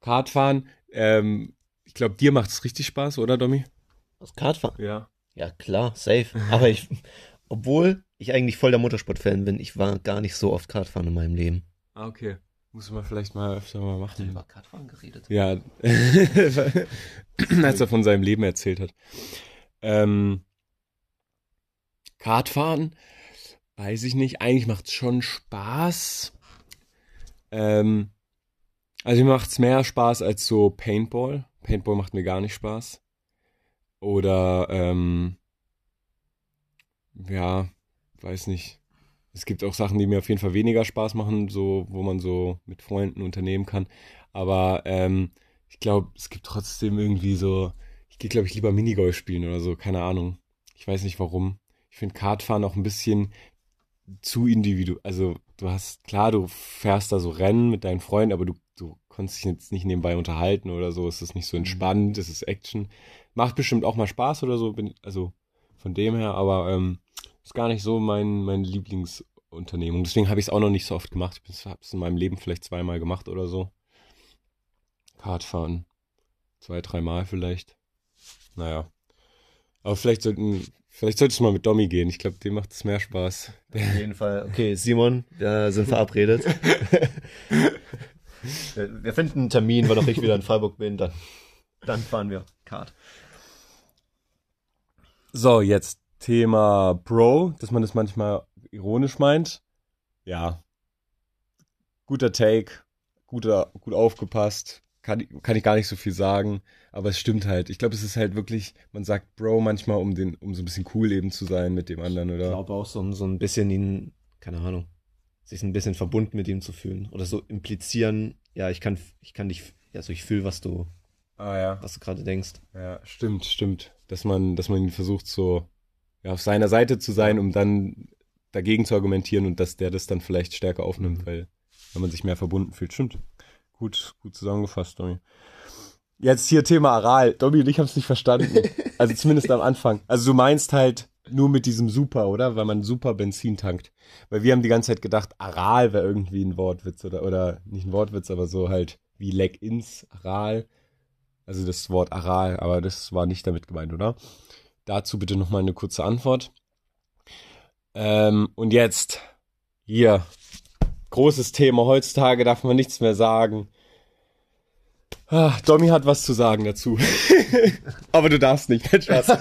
Kartfahren, ähm, ich glaube, dir macht es richtig Spaß, oder Domi? Das Kartfahren? Ja. Ja, klar, safe. Aber ich, obwohl ich eigentlich voll der Motorsport-Fan bin, ich war gar nicht so oft Kartfahren in meinem Leben. Ah, okay. Muss man vielleicht mal öfter mal machen. Kartfahren geredet? Ja, als er von seinem Leben erzählt hat. Ähm, Kartfahren, weiß ich nicht. Eigentlich macht es schon Spaß. Ähm, also mir macht's mehr Spaß als so Paintball. Paintball macht mir gar nicht Spaß. Oder, ähm, ja, weiß nicht. Es gibt auch Sachen, die mir auf jeden Fall weniger Spaß machen, so, wo man so mit Freunden unternehmen kann. Aber ähm, ich glaube, es gibt trotzdem irgendwie so, ich gehe, glaube ich, lieber Minigolf spielen oder so, keine Ahnung. Ich weiß nicht warum. Ich finde Kartfahren auch ein bisschen zu individuell. Also du hast, klar, du fährst da so Rennen mit deinen Freunden, aber du, du konntest dich jetzt nicht nebenbei unterhalten oder so. Es ist nicht so mhm. entspannt, es ist Action. Macht bestimmt auch mal Spaß oder so, bin, also von dem her, aber ähm, ist gar nicht so mein, mein Lieblingsunternehmung. Deswegen habe ich es auch noch nicht so oft gemacht. Ich habe es in meinem Leben vielleicht zweimal gemacht oder so. Kartfahren. Zwei, dreimal vielleicht. Naja. Aber vielleicht sollten, vielleicht solltest du mal mit Domi gehen. Ich glaube, dem macht es mehr Spaß. Auf jeden Fall. Okay, Simon, wir sind verabredet. wir finden einen Termin, wann auch ich wieder in Freiburg bin, dann, dann fahren wir Kart. So, jetzt Thema Bro, dass man das manchmal ironisch meint. Ja. Guter Take, guter, gut aufgepasst. Kann, kann ich gar nicht so viel sagen, aber es stimmt halt. Ich glaube, es ist halt wirklich, man sagt Bro manchmal, um den, um so ein bisschen cool eben zu sein mit dem anderen, oder? Ich glaube auch so, so ein bisschen ihn, keine Ahnung, sich ein bisschen verbunden mit ihm zu fühlen. Oder so implizieren, ja, ich kann, ich kann dich, ja, so ich fühle, was du, ah, ja. was du gerade denkst. Ja, stimmt, stimmt. Dass man, dass man ihn versucht so ja, auf seiner Seite zu sein, um dann dagegen zu argumentieren und dass der das dann vielleicht stärker aufnimmt, weil, wenn man sich mehr verbunden fühlt. Stimmt. Gut, gut zusammengefasst, Domi. Jetzt hier Thema Aral. Domi und ich haben es nicht verstanden. Also zumindest am Anfang. Also du meinst halt nur mit diesem Super, oder? Weil man super Benzin tankt. Weil wir haben die ganze Zeit gedacht, Aral wäre irgendwie ein Wortwitz oder, oder nicht ein Wortwitz, aber so halt wie Leck ins Aral. Also das Wort Aral, aber das war nicht damit gemeint, oder? Dazu bitte nochmal eine kurze Antwort. Ähm, und jetzt, hier, großes Thema. Heutzutage darf man nichts mehr sagen. Ah, Domi hat was zu sagen dazu. Aber du darfst nicht. Spaß.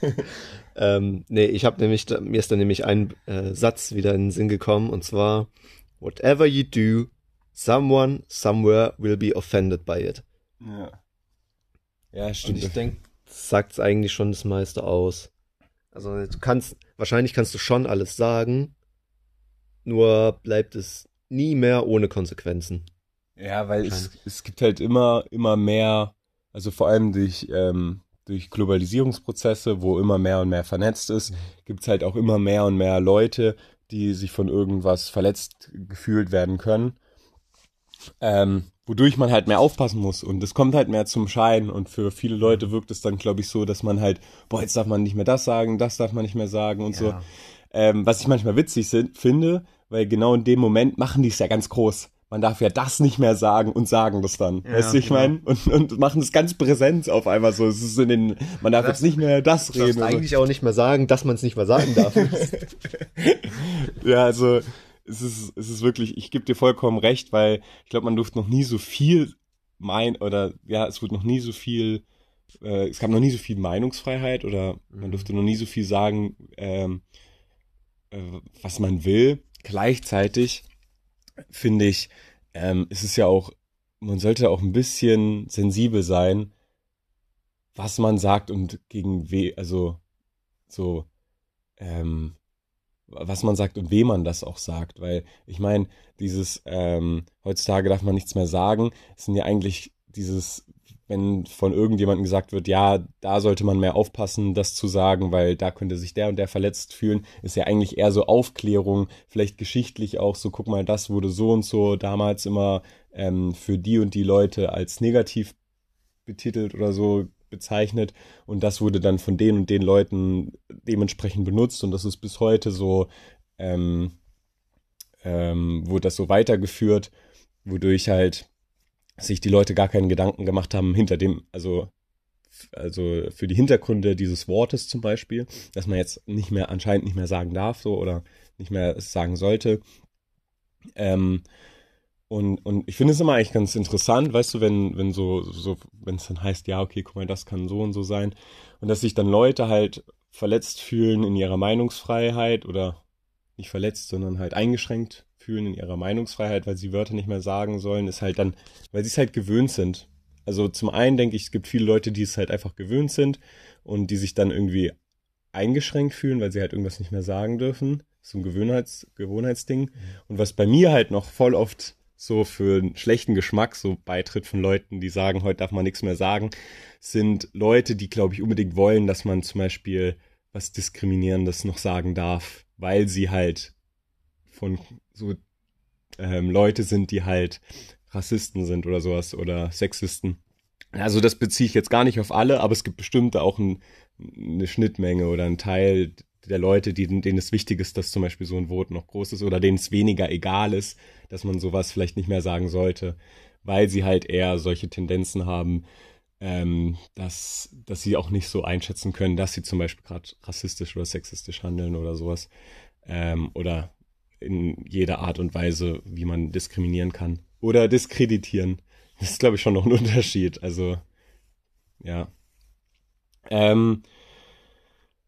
ähm, nee, ich habe nämlich, mir ist da nämlich ein äh, Satz wieder in den Sinn gekommen und zwar, whatever you do, someone somewhere will be offended by it. Ja. Ja, stimmt. Und ich denke, sagt es eigentlich schon das meiste aus. Also du kannst, wahrscheinlich kannst du schon alles sagen, nur bleibt es nie mehr ohne Konsequenzen. Ja, weil es, es gibt halt immer, immer mehr, also vor allem durch, ähm, durch Globalisierungsprozesse, wo immer mehr und mehr vernetzt ist, mhm. gibt es halt auch immer mehr und mehr Leute, die sich von irgendwas verletzt gefühlt werden können. Ähm, wodurch man halt mehr aufpassen muss und es kommt halt mehr zum Schein und für viele Leute wirkt es dann, glaube ich, so, dass man halt, boah, jetzt darf man nicht mehr das sagen, das darf man nicht mehr sagen und ja. so. Ähm, was ich manchmal witzig sind, finde, weil genau in dem Moment machen die es ja ganz groß. Man darf ja das nicht mehr sagen und sagen das dann. Ja, weißt du, ich genau. meine? Und, und machen es ganz präsent auf einmal so. Es ist in den, man darf das, jetzt nicht mehr das reden. Du eigentlich auch nicht mehr sagen, dass man es nicht mehr sagen darf. ja, also es ist, es ist wirklich, ich gebe dir vollkommen recht, weil ich glaube, man durfte noch nie so viel mein oder ja, es wurde noch nie so viel, äh, es gab noch nie so viel Meinungsfreiheit oder man mhm. durfte noch nie so viel sagen, ähm, äh, was man will. Gleichzeitig finde ich, ähm, es ist ja auch, man sollte auch ein bisschen sensibel sein, was man sagt und gegen we, also so, ähm, was man sagt und wem man das auch sagt. Weil ich meine, dieses ähm, heutzutage darf man nichts mehr sagen, es sind ja eigentlich dieses, wenn von irgendjemandem gesagt wird, ja, da sollte man mehr aufpassen, das zu sagen, weil da könnte sich der und der verletzt fühlen, ist ja eigentlich eher so Aufklärung, vielleicht geschichtlich auch so, guck mal, das wurde so und so damals immer ähm, für die und die Leute als negativ betitelt oder so bezeichnet und das wurde dann von den und den Leuten dementsprechend benutzt und das ist bis heute so, ähm, ähm, wurde das so weitergeführt, wodurch halt sich die Leute gar keinen Gedanken gemacht haben hinter dem, also also für die Hintergründe dieses Wortes zum Beispiel, dass man jetzt nicht mehr anscheinend nicht mehr sagen darf so oder nicht mehr sagen sollte. Ähm, und, und ich finde es immer eigentlich ganz interessant, weißt du, wenn, wenn so, so, wenn es dann heißt, ja, okay, guck mal, das kann so und so sein. Und dass sich dann Leute halt verletzt fühlen in ihrer Meinungsfreiheit oder nicht verletzt, sondern halt eingeschränkt fühlen in ihrer Meinungsfreiheit, weil sie Wörter nicht mehr sagen sollen, ist halt dann, weil sie es halt gewöhnt sind. Also zum einen denke ich, es gibt viele Leute, die es halt einfach gewöhnt sind und die sich dann irgendwie eingeschränkt fühlen, weil sie halt irgendwas nicht mehr sagen dürfen. So ein Gewohnheits Gewohnheitsding. Und was bei mir halt noch voll oft so für einen schlechten Geschmack so beitritt von Leuten, die sagen, heute darf man nichts mehr sagen, sind Leute, die, glaube ich, unbedingt wollen, dass man zum Beispiel was Diskriminierendes noch sagen darf, weil sie halt von so ähm, Leute sind, die halt Rassisten sind oder sowas oder Sexisten. Also das beziehe ich jetzt gar nicht auf alle, aber es gibt bestimmt auch ein, eine Schnittmenge oder ein Teil der Leute, die, denen es wichtig ist, dass zum Beispiel so ein Vote noch groß ist oder denen es weniger egal ist, dass man sowas vielleicht nicht mehr sagen sollte, weil sie halt eher solche Tendenzen haben, ähm, dass, dass sie auch nicht so einschätzen können, dass sie zum Beispiel gerade rassistisch oder sexistisch handeln oder sowas. Ähm, oder in jeder Art und Weise, wie man diskriminieren kann. Oder diskreditieren. Das ist, glaube ich, schon noch ein Unterschied. Also, ja. Ähm,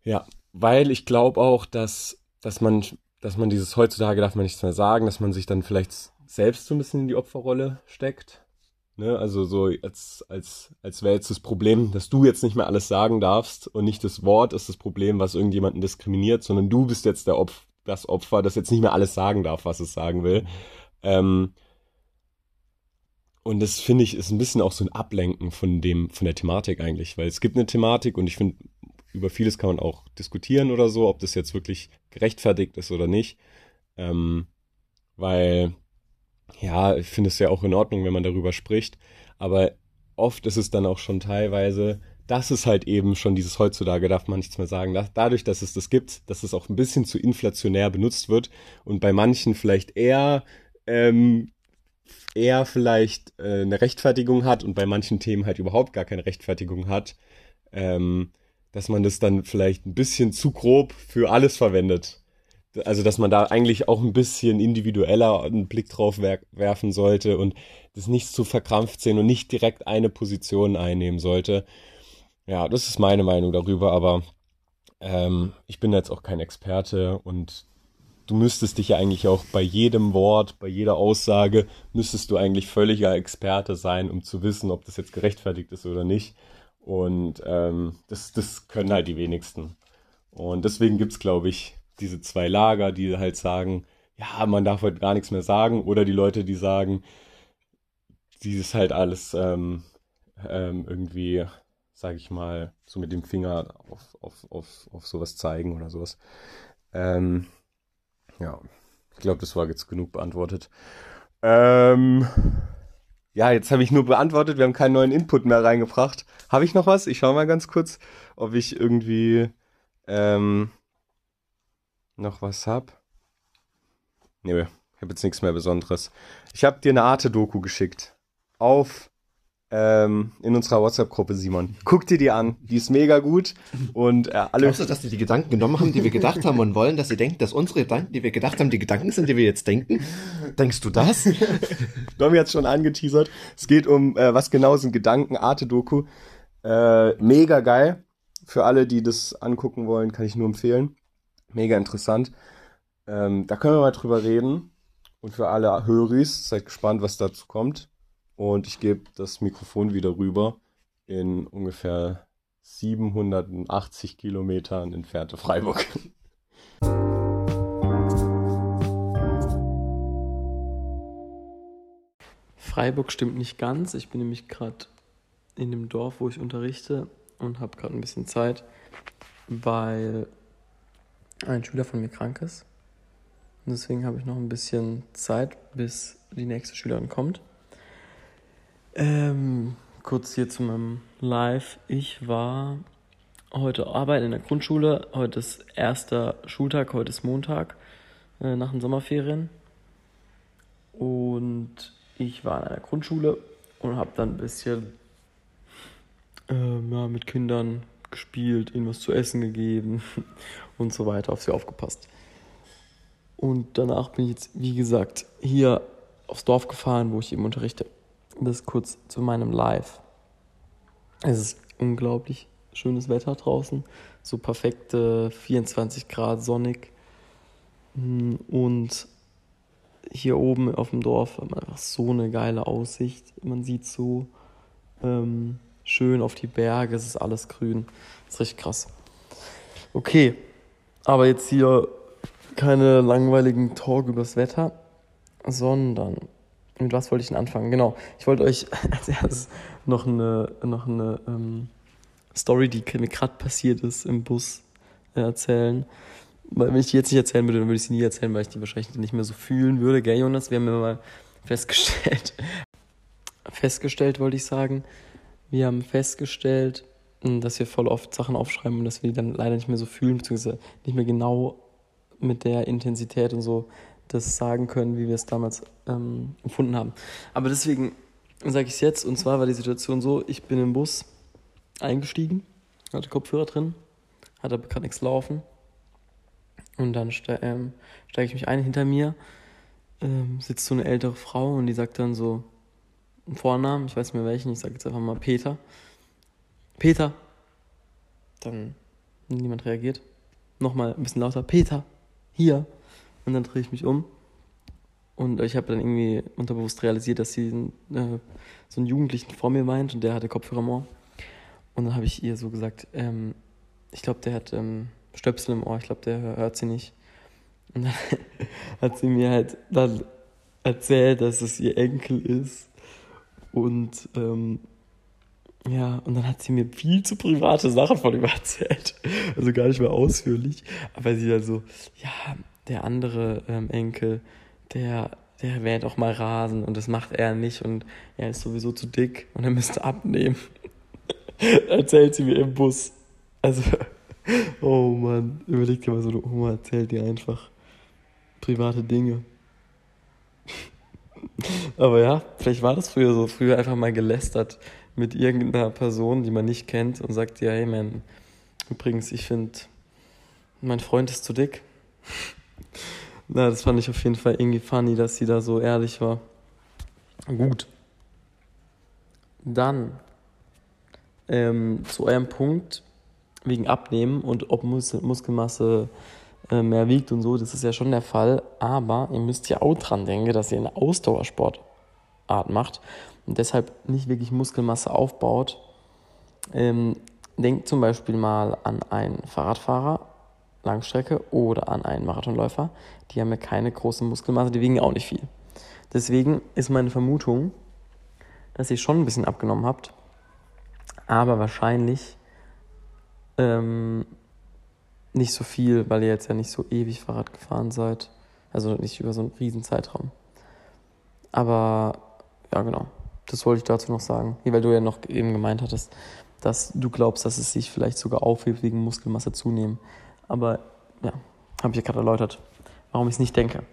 ja, weil ich glaube auch, dass, dass man, dass man dieses heutzutage darf man nichts mehr sagen, dass man sich dann vielleicht selbst so ein bisschen in die Opferrolle steckt. Ne? Also so als, als, als wäre jetzt das Problem, dass du jetzt nicht mehr alles sagen darfst und nicht das Wort ist das Problem, was irgendjemanden diskriminiert, sondern du bist jetzt der Opf das Opfer, das jetzt nicht mehr alles sagen darf, was es sagen will. Ähm, und das finde ich ist ein bisschen auch so ein Ablenken von dem, von der Thematik eigentlich, weil es gibt eine Thematik und ich finde, über vieles kann man auch diskutieren oder so, ob das jetzt wirklich gerechtfertigt ist oder nicht. Ähm, weil, ja, ich finde es ja auch in Ordnung, wenn man darüber spricht. Aber oft ist es dann auch schon teilweise, dass es halt eben schon dieses heutzutage darf man nichts mehr sagen. Dadurch, dass es das gibt, dass es auch ein bisschen zu inflationär benutzt wird und bei manchen vielleicht eher ähm, eher vielleicht äh, eine Rechtfertigung hat und bei manchen Themen halt überhaupt gar keine Rechtfertigung hat. Ähm, dass man das dann vielleicht ein bisschen zu grob für alles verwendet. Also, dass man da eigentlich auch ein bisschen individueller einen Blick drauf wer werfen sollte und das nicht zu verkrampft sehen und nicht direkt eine Position einnehmen sollte. Ja, das ist meine Meinung darüber, aber ähm, ich bin jetzt auch kein Experte und du müsstest dich ja eigentlich auch bei jedem Wort, bei jeder Aussage, müsstest du eigentlich völliger Experte sein, um zu wissen, ob das jetzt gerechtfertigt ist oder nicht. Und ähm, das, das können halt die wenigsten. Und deswegen gibt's glaube ich, diese zwei Lager, die halt sagen, ja, man darf heute gar nichts mehr sagen, oder die Leute, die sagen, dieses halt alles ähm, ähm, irgendwie, sag ich mal, so mit dem Finger auf, auf, auf, auf sowas zeigen oder sowas. Ähm, ja, ich glaube, das war jetzt genug beantwortet. Ähm, ja, jetzt habe ich nur beantwortet, wir haben keinen neuen Input mehr reingebracht. Habe ich noch was? Ich schaue mal ganz kurz, ob ich irgendwie ähm, noch was hab. Nee, ich habe jetzt nichts mehr Besonderes. Ich habe dir eine Arte-Doku geschickt. Auf ähm, in unserer WhatsApp-Gruppe, Simon. Guck dir die an, die ist mega gut und äh, alle. Glaubst du, dass die die Gedanken genommen haben, die wir gedacht haben und wollen, dass sie denken, dass unsere Gedanken, die wir gedacht haben, die Gedanken sind, die wir jetzt denken? Denkst du das? Domi hat schon angeteasert. Es geht um, äh, was genau sind Gedanken, Arte-Doku. Äh, mega geil. Für alle, die das angucken wollen, kann ich nur empfehlen. Mega interessant. Ähm, da können wir mal drüber reden. Und für alle Höris, seid gespannt, was dazu kommt. Und ich gebe das Mikrofon wieder rüber in ungefähr 780 Kilometern entfernte Freiburg. Freiburg stimmt nicht ganz. Ich bin nämlich gerade in dem Dorf, wo ich unterrichte und habe gerade ein bisschen Zeit, weil ein Schüler von mir krank ist. Und deswegen habe ich noch ein bisschen Zeit, bis die nächste Schülerin kommt. Ähm, kurz hier zu meinem Live. Ich war heute arbeiten in der Grundschule. Heute ist erster Schultag, heute ist Montag äh, nach den Sommerferien. Und ich war in einer Grundschule und habe dann ein bisschen äh, mit Kindern gespielt, ihnen was zu essen gegeben und so weiter, auf sie aufgepasst. Und danach bin ich jetzt, wie gesagt, hier aufs Dorf gefahren, wo ich eben unterrichte. Das kurz zu meinem Live. Es ist unglaublich schönes Wetter draußen, so perfekte 24 Grad sonnig. Und hier oben auf dem Dorf hat man einfach so eine geile Aussicht. Man sieht so ähm, schön auf die Berge, es ist alles grün. Das ist richtig krass. Okay, aber jetzt hier keine langweiligen Talk übers Wetter, sondern mit was wollte ich denn anfangen? Genau, ich wollte euch als erstes noch eine, noch eine ähm, Story, die mir gerade passiert ist, im Bus äh, erzählen. Weil wenn ich die jetzt nicht erzählen würde, dann würde ich sie nie erzählen, weil ich die wahrscheinlich nicht mehr so fühlen würde, gell, Jonas? Wir haben ja mal festgestellt, festgestellt wollte ich sagen, wir haben festgestellt, hm, dass wir voll oft Sachen aufschreiben und dass wir die dann leider nicht mehr so fühlen, beziehungsweise nicht mehr genau mit der Intensität und so das sagen können, wie wir es damals ähm, empfunden haben. Aber deswegen sage ich es jetzt, und zwar war die Situation so, ich bin im Bus eingestiegen, hatte Kopfhörer drin, hatte aber gerade nichts laufen. Und dann ste ähm, steige ich mich ein, hinter mir ähm, sitzt so eine ältere Frau und die sagt dann so einen Vornamen, ich weiß nicht mehr welchen, ich sage jetzt einfach mal Peter. Peter. Dann niemand reagiert. Nochmal ein bisschen lauter, Peter, hier. Und dann drehe ich mich um. Und ich habe dann irgendwie unterbewusst realisiert, dass sie äh, so einen Jugendlichen vor mir meint und der hatte Kopfhörer im Ohr. Und dann habe ich ihr so gesagt, ähm, ich glaube, der hat ähm, Stöpsel im Ohr, ich glaube, der hört sie nicht. Und dann hat sie mir halt dann erzählt, dass es ihr Enkel ist. Und ähm, ja, und dann hat sie mir viel zu private Sachen von ihm erzählt. Also gar nicht mehr ausführlich. Aber sie dann so, ja, der andere ähm, Enkel, der, der mäht auch mal Rasen und das macht er nicht und er ist sowieso zu dick und er müsste abnehmen. erzählt sie mir im Bus. Also, oh Mann, überleg dir mal so eine Oma erzählt dir einfach private Dinge. Aber ja, vielleicht war das früher so, früher einfach mal gelästert mit irgendeiner Person, die man nicht kennt und sagt ja, hey man, übrigens, ich finde, mein Freund ist zu dick. Na, das fand ich auf jeden Fall irgendwie funny, dass sie da so ehrlich war. Gut. Dann ähm, zu eurem Punkt wegen Abnehmen und ob Mus Muskelmasse äh, mehr wiegt und so, das ist ja schon der Fall. Aber ihr müsst ja auch dran denken, dass ihr eine Ausdauersportart macht und deshalb nicht wirklich Muskelmasse aufbaut. Ähm, denkt zum Beispiel mal an einen Fahrradfahrer, Langstrecke oder an einen Marathonläufer. Die haben ja keine große Muskelmasse, die wiegen auch nicht viel. Deswegen ist meine Vermutung, dass ihr schon ein bisschen abgenommen habt, aber wahrscheinlich ähm, nicht so viel, weil ihr jetzt ja nicht so ewig Fahrrad gefahren seid. Also nicht über so einen riesen Zeitraum. Aber ja, genau. Das wollte ich dazu noch sagen. Weil du ja noch eben gemeint hattest, dass du glaubst, dass es sich vielleicht sogar aufhebt wegen Muskelmasse zunehmen. Aber ja, habe ich ja gerade erläutert, warum ich es nicht denke.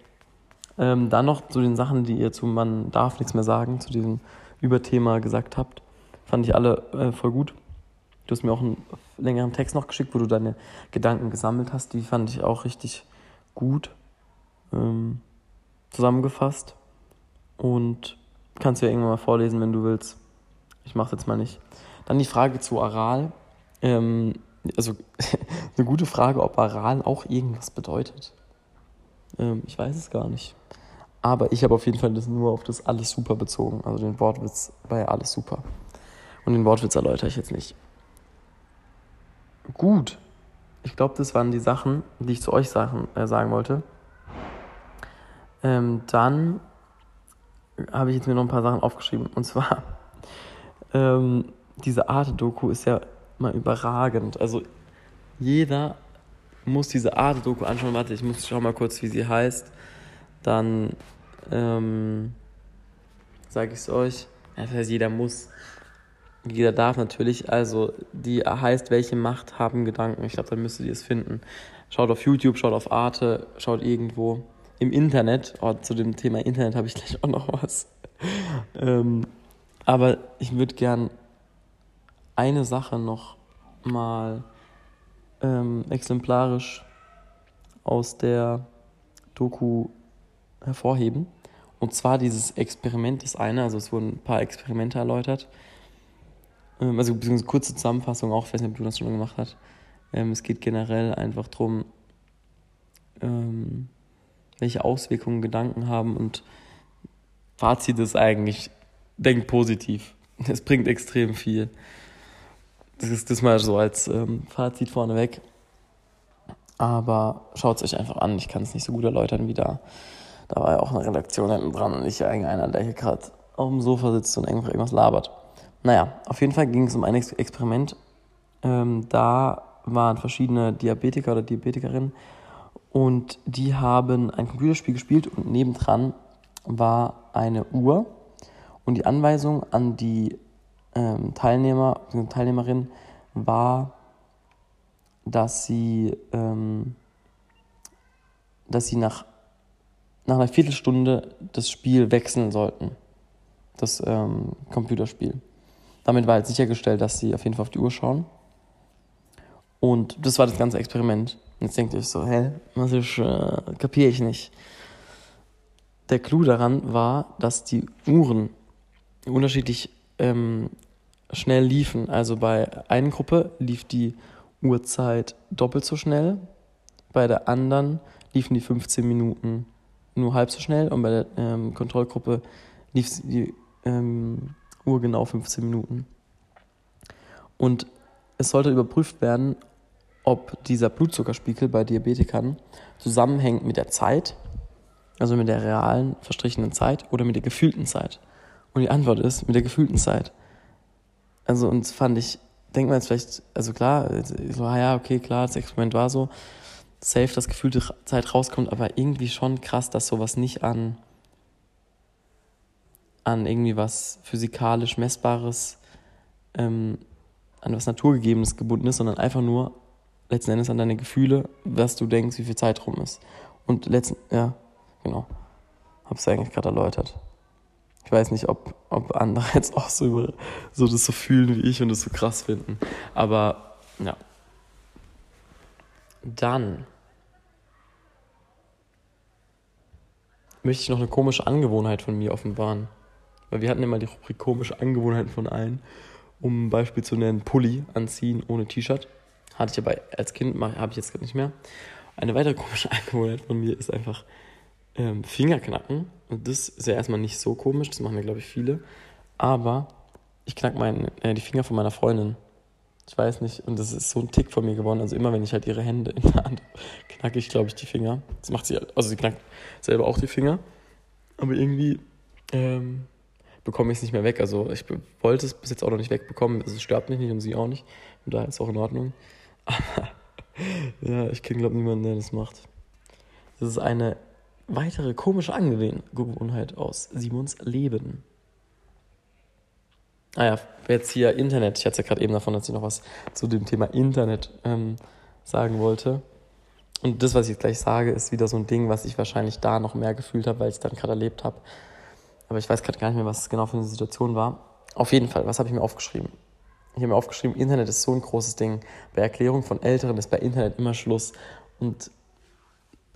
Ähm, dann noch zu den Sachen, die ihr zu Man darf nichts mehr sagen, zu diesem Überthema gesagt habt. Fand ich alle äh, voll gut. Du hast mir auch einen längeren Text noch geschickt, wo du deine Gedanken gesammelt hast. Die fand ich auch richtig gut ähm, zusammengefasst. Und kannst du ja irgendwann mal vorlesen, wenn du willst. Ich mache jetzt mal nicht. Dann die Frage zu Aral. Ähm, also eine gute Frage, ob Aral auch irgendwas bedeutet. Ähm, ich weiß es gar nicht. Aber ich habe auf jeden Fall das nur auf das alles super bezogen. Also den Wortwitz bei alles super. Und den Wortwitz erläutere ich jetzt nicht. Gut. Ich glaube, das waren die Sachen, die ich zu euch sagen, äh, sagen wollte. Ähm, dann habe ich jetzt mir noch ein paar Sachen aufgeschrieben. Und zwar, ähm, diese Arte-Doku ist ja mal überragend. Also jeder muss diese Arte-Doku anschauen. Warte, ich muss schauen mal kurz, wie sie heißt. Dann ähm, sage ich es euch. Das heißt, jeder muss. Jeder darf natürlich. Also, die heißt, welche Macht haben Gedanken? Ich glaube, dann müsstet ihr es finden. Schaut auf YouTube, schaut auf Arte, schaut irgendwo im Internet. Oh, zu dem Thema Internet habe ich gleich auch noch was. ähm, aber ich würde gern eine Sache noch mal ähm, exemplarisch aus der Doku hervorheben. Und zwar dieses Experiment ist eine, also es wurden ein paar Experimente erläutert. Ähm, also beziehungsweise kurze Zusammenfassung auch, ich weiß nicht, ob du das schon gemacht hast. Ähm, es geht generell einfach darum, ähm, welche Auswirkungen Gedanken haben und Fazit ist eigentlich, denk positiv. Es bringt extrem viel. Das ist das mal so als ähm, Fazit vorneweg. Aber schaut es euch einfach an. Ich kann es nicht so gut erläutern wie da. Da war ja auch eine Redaktion hinten dran und nicht irgendeiner, der hier gerade auf dem Sofa sitzt und irgendwas labert. Naja, auf jeden Fall ging es um ein Experiment. Ähm, da waren verschiedene Diabetiker oder Diabetikerinnen und die haben ein Computerspiel gespielt und nebendran war eine Uhr und die Anweisung an die ähm, Teilnehmer, Teilnehmerin war, dass sie, ähm, dass sie nach, nach einer Viertelstunde das Spiel wechseln sollten. Das ähm, Computerspiel. Damit war halt sichergestellt, dass sie auf jeden Fall auf die Uhr schauen. Und das war das ganze Experiment. Jetzt denkt ihr euch so, hä, was ist, äh, kapiere ich nicht. Der Clou daran war, dass die Uhren unterschiedlich ähm, schnell liefen. Also bei einer Gruppe lief die Uhrzeit doppelt so schnell, bei der anderen liefen die 15 Minuten nur halb so schnell und bei der ähm, Kontrollgruppe lief die ähm, Uhr genau 15 Minuten. Und es sollte überprüft werden, ob dieser Blutzuckerspiegel bei Diabetikern zusammenhängt mit der Zeit, also mit der realen verstrichenen Zeit oder mit der gefühlten Zeit. Und die Antwort ist mit der gefühlten Zeit. Also und fand ich, denkt man jetzt vielleicht, also klar, so, ah ja, okay, klar, das Experiment war so, safe, dass gefühlte Zeit rauskommt, aber irgendwie schon krass, dass sowas nicht an, an irgendwie was physikalisch Messbares, ähm, an was Naturgegebenes gebunden ist, sondern einfach nur letzten Endes an deine Gefühle, was du denkst, wie viel Zeit rum ist. Und letzten, ja, genau. Hab's eigentlich gerade erläutert. Ich weiß nicht, ob, ob andere jetzt auch so, so das so fühlen wie ich und das so krass finden. Aber ja. Dann möchte ich noch eine komische Angewohnheit von mir offenbaren. Weil wir hatten immer die Rubrik komische Angewohnheiten von allen. Um ein Beispiel zu nennen, Pulli anziehen ohne T-Shirt. Hatte ich aber als Kind, habe ich jetzt gerade nicht mehr. Eine weitere komische Angewohnheit von mir ist einfach ähm, Finger knacken. Und das ist ja erstmal nicht so komisch, das machen ja, glaube ich, viele. Aber ich knack mein, äh, die Finger von meiner Freundin. Ich weiß nicht, und das ist so ein Tick von mir geworden. Also immer, wenn ich halt ihre Hände in der Hand knacke ich, glaube ich, die Finger. Das macht sie, also sie knackt selber auch die Finger. Aber irgendwie ähm, bekomme ich es nicht mehr weg. Also ich wollte es bis jetzt auch noch nicht wegbekommen. Also es stört mich nicht und sie auch nicht. Und daher ist es auch in Ordnung. Aber ja, ich kenne, glaube ich, niemanden, der das macht. Das ist eine weitere komische Angewohnheit aus Simons Leben. Ah ja, jetzt hier Internet. Ich hatte ja gerade eben davon, dass ich noch was zu dem Thema Internet ähm, sagen wollte. Und das, was ich jetzt gleich sage, ist wieder so ein Ding, was ich wahrscheinlich da noch mehr gefühlt habe, weil ich es dann gerade erlebt habe. Aber ich weiß gerade gar nicht mehr, was es genau für eine Situation war. Auf jeden Fall, was habe ich mir aufgeschrieben? Ich habe mir aufgeschrieben, Internet ist so ein großes Ding. Bei Erklärung von Älteren ist bei Internet immer Schluss. Und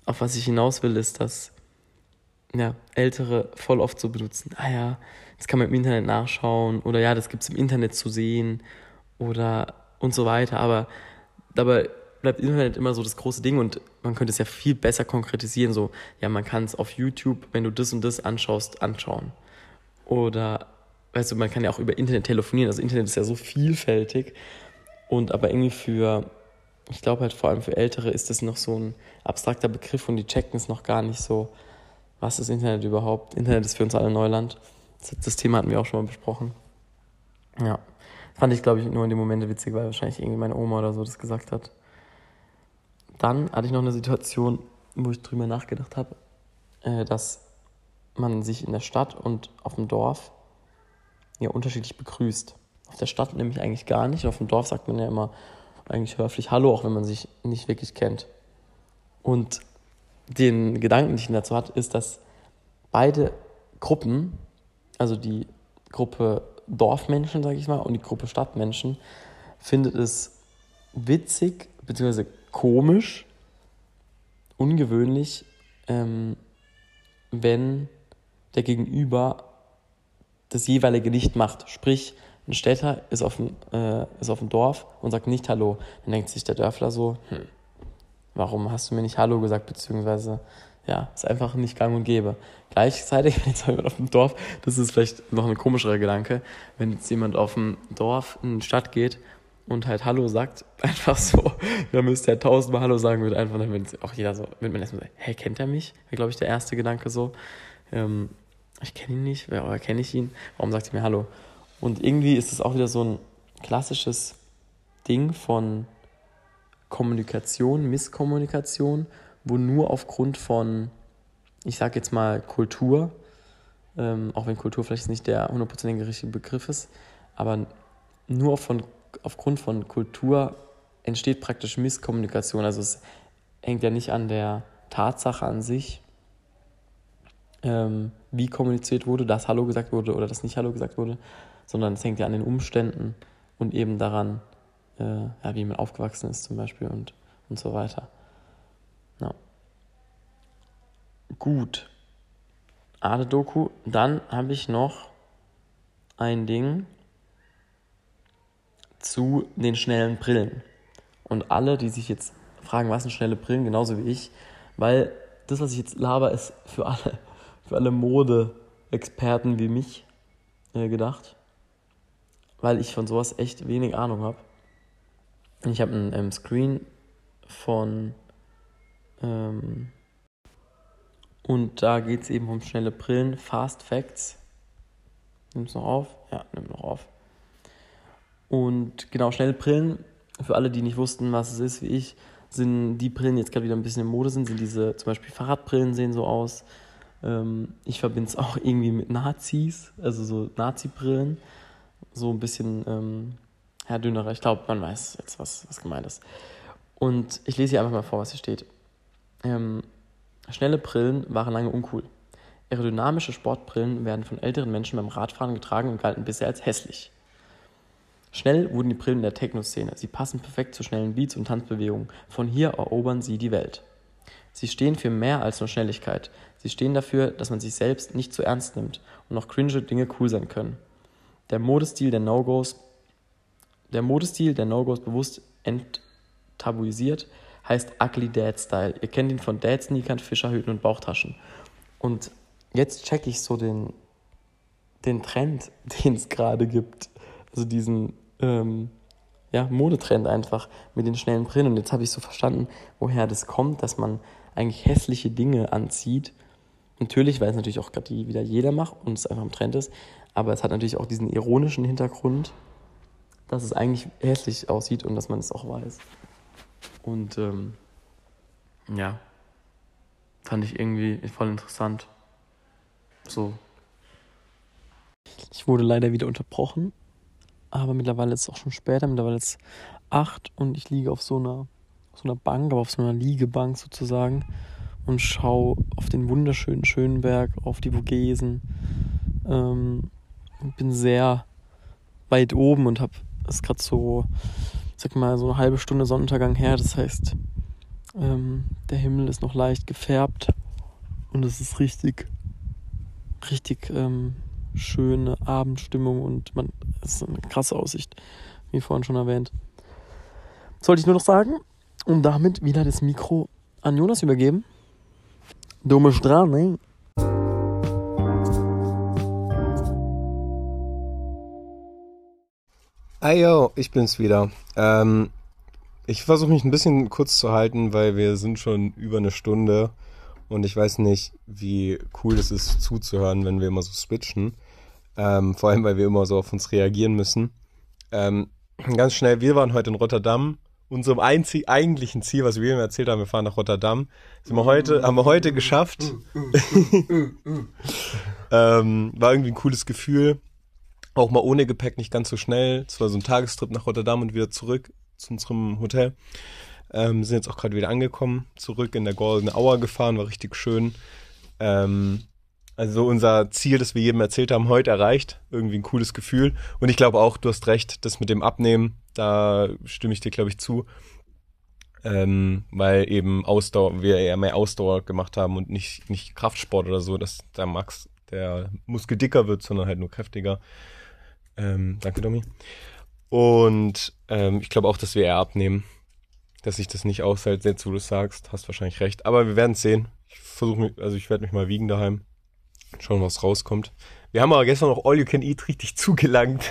auf was ich hinaus will, ist, dass ja, Ältere voll oft so benutzen. Ah ja, das kann man im Internet nachschauen oder ja, das gibt es im Internet zu sehen oder und so weiter. Aber dabei bleibt Internet immer so das große Ding und man könnte es ja viel besser konkretisieren. So, ja, man kann es auf YouTube, wenn du das und das anschaust, anschauen. Oder, weißt du, man kann ja auch über Internet telefonieren. Also Internet ist ja so vielfältig. Und aber irgendwie für ich glaube halt vor allem für Ältere ist das noch so ein abstrakter Begriff und die checken es noch gar nicht so, was ist Internet überhaupt. Internet ist für uns alle Neuland. Das, das Thema hatten wir auch schon mal besprochen. Ja, fand ich glaube ich nur in dem Momente witzig, weil wahrscheinlich irgendwie meine Oma oder so das gesagt hat. Dann hatte ich noch eine Situation, wo ich drüber nachgedacht habe, äh, dass man sich in der Stadt und auf dem Dorf ja unterschiedlich begrüßt. Auf der Stadt nämlich eigentlich gar nicht. Auf dem Dorf sagt man ja immer eigentlich höflich Hallo, auch wenn man sich nicht wirklich kennt. Und den Gedanken, den ich dazu hat, ist, dass beide Gruppen, also die Gruppe Dorfmenschen, sage ich mal, und die Gruppe Stadtmenschen, findet es witzig bzw. komisch, ungewöhnlich, ähm, wenn der Gegenüber das jeweilige nicht macht. Sprich, ein Städter ist auf dem, äh, ist auf dem Dorf und sagt nicht Hallo. Dann denkt sich der Dörfler so, hm, warum hast du mir nicht Hallo gesagt, beziehungsweise ja, ist einfach nicht gang und gäbe. Gleichzeitig, wenn jetzt jemand auf dem Dorf, das ist vielleicht noch ein komischerer Gedanke, wenn jetzt jemand auf dem Dorf in die Stadt geht und halt Hallo sagt, einfach so, dann müsste er tausendmal Hallo sagen, würde einfach, dann würde auch jeder so, wenn man erstmal sagt, hey, kennt er mich? Wäre, glaube ich, der erste Gedanke so. Ähm, ich kenne ihn nicht, oder kenne ich ihn? Warum sagt er mir Hallo? Und irgendwie ist es auch wieder so ein klassisches Ding von Kommunikation, Misskommunikation, wo nur aufgrund von, ich sage jetzt mal Kultur, ähm, auch wenn Kultur vielleicht nicht der hundertprozentige richtige Begriff ist, aber nur von, aufgrund von Kultur entsteht praktisch Misskommunikation. Also es hängt ja nicht an der Tatsache an sich, ähm, wie kommuniziert wurde, dass Hallo gesagt wurde oder dass nicht Hallo gesagt wurde, sondern es hängt ja an den Umständen und eben daran, äh, ja, wie man aufgewachsen ist zum Beispiel und, und so weiter. Ja. Gut. Ade Doku. Dann habe ich noch ein Ding zu den schnellen Brillen. Und alle, die sich jetzt fragen, was sind schnelle Brillen, genauso wie ich, weil das, was ich jetzt laber, ist für alle, für alle Mode-Experten wie mich äh, gedacht, weil ich von sowas echt wenig Ahnung habe. Ich habe einen ähm, Screen von ähm, und da geht es eben um schnelle Brillen, Fast Facts. Nimm es noch auf? Ja, nimm noch auf. Und genau, schnelle Brillen, für alle, die nicht wussten, was es ist, wie ich, sind die Brillen, die jetzt gerade wieder ein bisschen in Mode sind, sind diese, zum Beispiel Fahrradbrillen sehen so aus. Ähm, ich verbinde es auch irgendwie mit Nazis, also so Nazi-Brillen. So ein bisschen, ähm, ja, dünnerer. Ich glaube, man weiß jetzt, was, was gemeint ist. Und ich lese hier einfach mal vor, was hier steht. Ähm, schnelle Brillen waren lange uncool. Aerodynamische Sportbrillen werden von älteren Menschen beim Radfahren getragen und galten bisher als hässlich. Schnell wurden die Brillen der Techno-Szene. Sie passen perfekt zu schnellen Beats und Tanzbewegungen. Von hier erobern sie die Welt. Sie stehen für mehr als nur Schnelligkeit. Sie stehen dafür, dass man sich selbst nicht zu ernst nimmt und auch cringe Dinge cool sein können. Der Modestil der No-Gos, der Modestil der No-Gos bewusst enttabuisiert, heißt Ugly Dad Style. Ihr kennt ihn von Dad Sneakern, Fischerhüten und Bauchtaschen. Und jetzt checke ich so den, den Trend, den es gerade gibt. Also diesen ähm, ja, Modetrend einfach mit den schnellen Brillen. Und jetzt habe ich so verstanden, woher das kommt, dass man eigentlich hässliche Dinge anzieht. Natürlich, weil es natürlich auch gerade wieder jeder macht und es einfach im Trend ist. Aber es hat natürlich auch diesen ironischen Hintergrund, dass es eigentlich hässlich aussieht und dass man es auch weiß. Und ähm, ja, fand ich irgendwie voll interessant. So. Ich wurde leider wieder unterbrochen, aber mittlerweile ist es auch schon später, mittlerweile ist es acht und ich liege auf so einer, auf so einer Bank, aber auf so einer Liegebank sozusagen und schaue auf den wunderschönen Schönberg, auf die Vogesen. Ähm, bin sehr weit oben und habe es gerade so sag mal, so eine halbe Stunde Sonnenuntergang her. Das heißt, ähm, der Himmel ist noch leicht gefärbt und es ist richtig, richtig ähm, schöne Abendstimmung und man, es ist eine krasse Aussicht, wie vorhin schon erwähnt. Sollte ich nur noch sagen und damit wieder das Mikro an Jonas übergeben. Dumme Strahl, ne? Ayo, ich bin's wieder. Ähm, ich versuche mich ein bisschen kurz zu halten, weil wir sind schon über eine Stunde und ich weiß nicht, wie cool es ist zuzuhören, wenn wir immer so switchen. Ähm, vor allem, weil wir immer so auf uns reagieren müssen. Ähm, ganz schnell, wir waren heute in Rotterdam. Unserem einzig, eigentlichen Ziel, was wir ihm erzählt haben, wir fahren nach Rotterdam, sind wir heute, haben wir heute geschafft. ähm, war irgendwie ein cooles Gefühl auch mal ohne Gepäck nicht ganz so schnell. Es war so ein Tagestrip nach Rotterdam und wieder zurück zu unserem Hotel. Ähm, sind jetzt auch gerade wieder angekommen, zurück in der Golden Hour gefahren, war richtig schön. Ähm, also unser Ziel, das wir jedem erzählt haben, heute erreicht. Irgendwie ein cooles Gefühl. Und ich glaube auch, du hast recht, das mit dem Abnehmen, da stimme ich dir, glaube ich, zu. Ähm, weil eben Ausdauer, wir eher mehr Ausdauer gemacht haben und nicht, nicht Kraftsport oder so, dass der Max, der Muskel dicker wird, sondern halt nur kräftiger. Ähm, danke, Domi. Und ähm, ich glaube auch, dass wir eher abnehmen. dass ich das nicht aushalte, jetzt wo du es sagst. Hast wahrscheinlich recht. Aber wir werden sehen. Ich versuche mich, also ich werde mich mal wiegen daheim. Schauen, was rauskommt. Wir haben aber gestern noch All You Can Eat richtig zugelangt.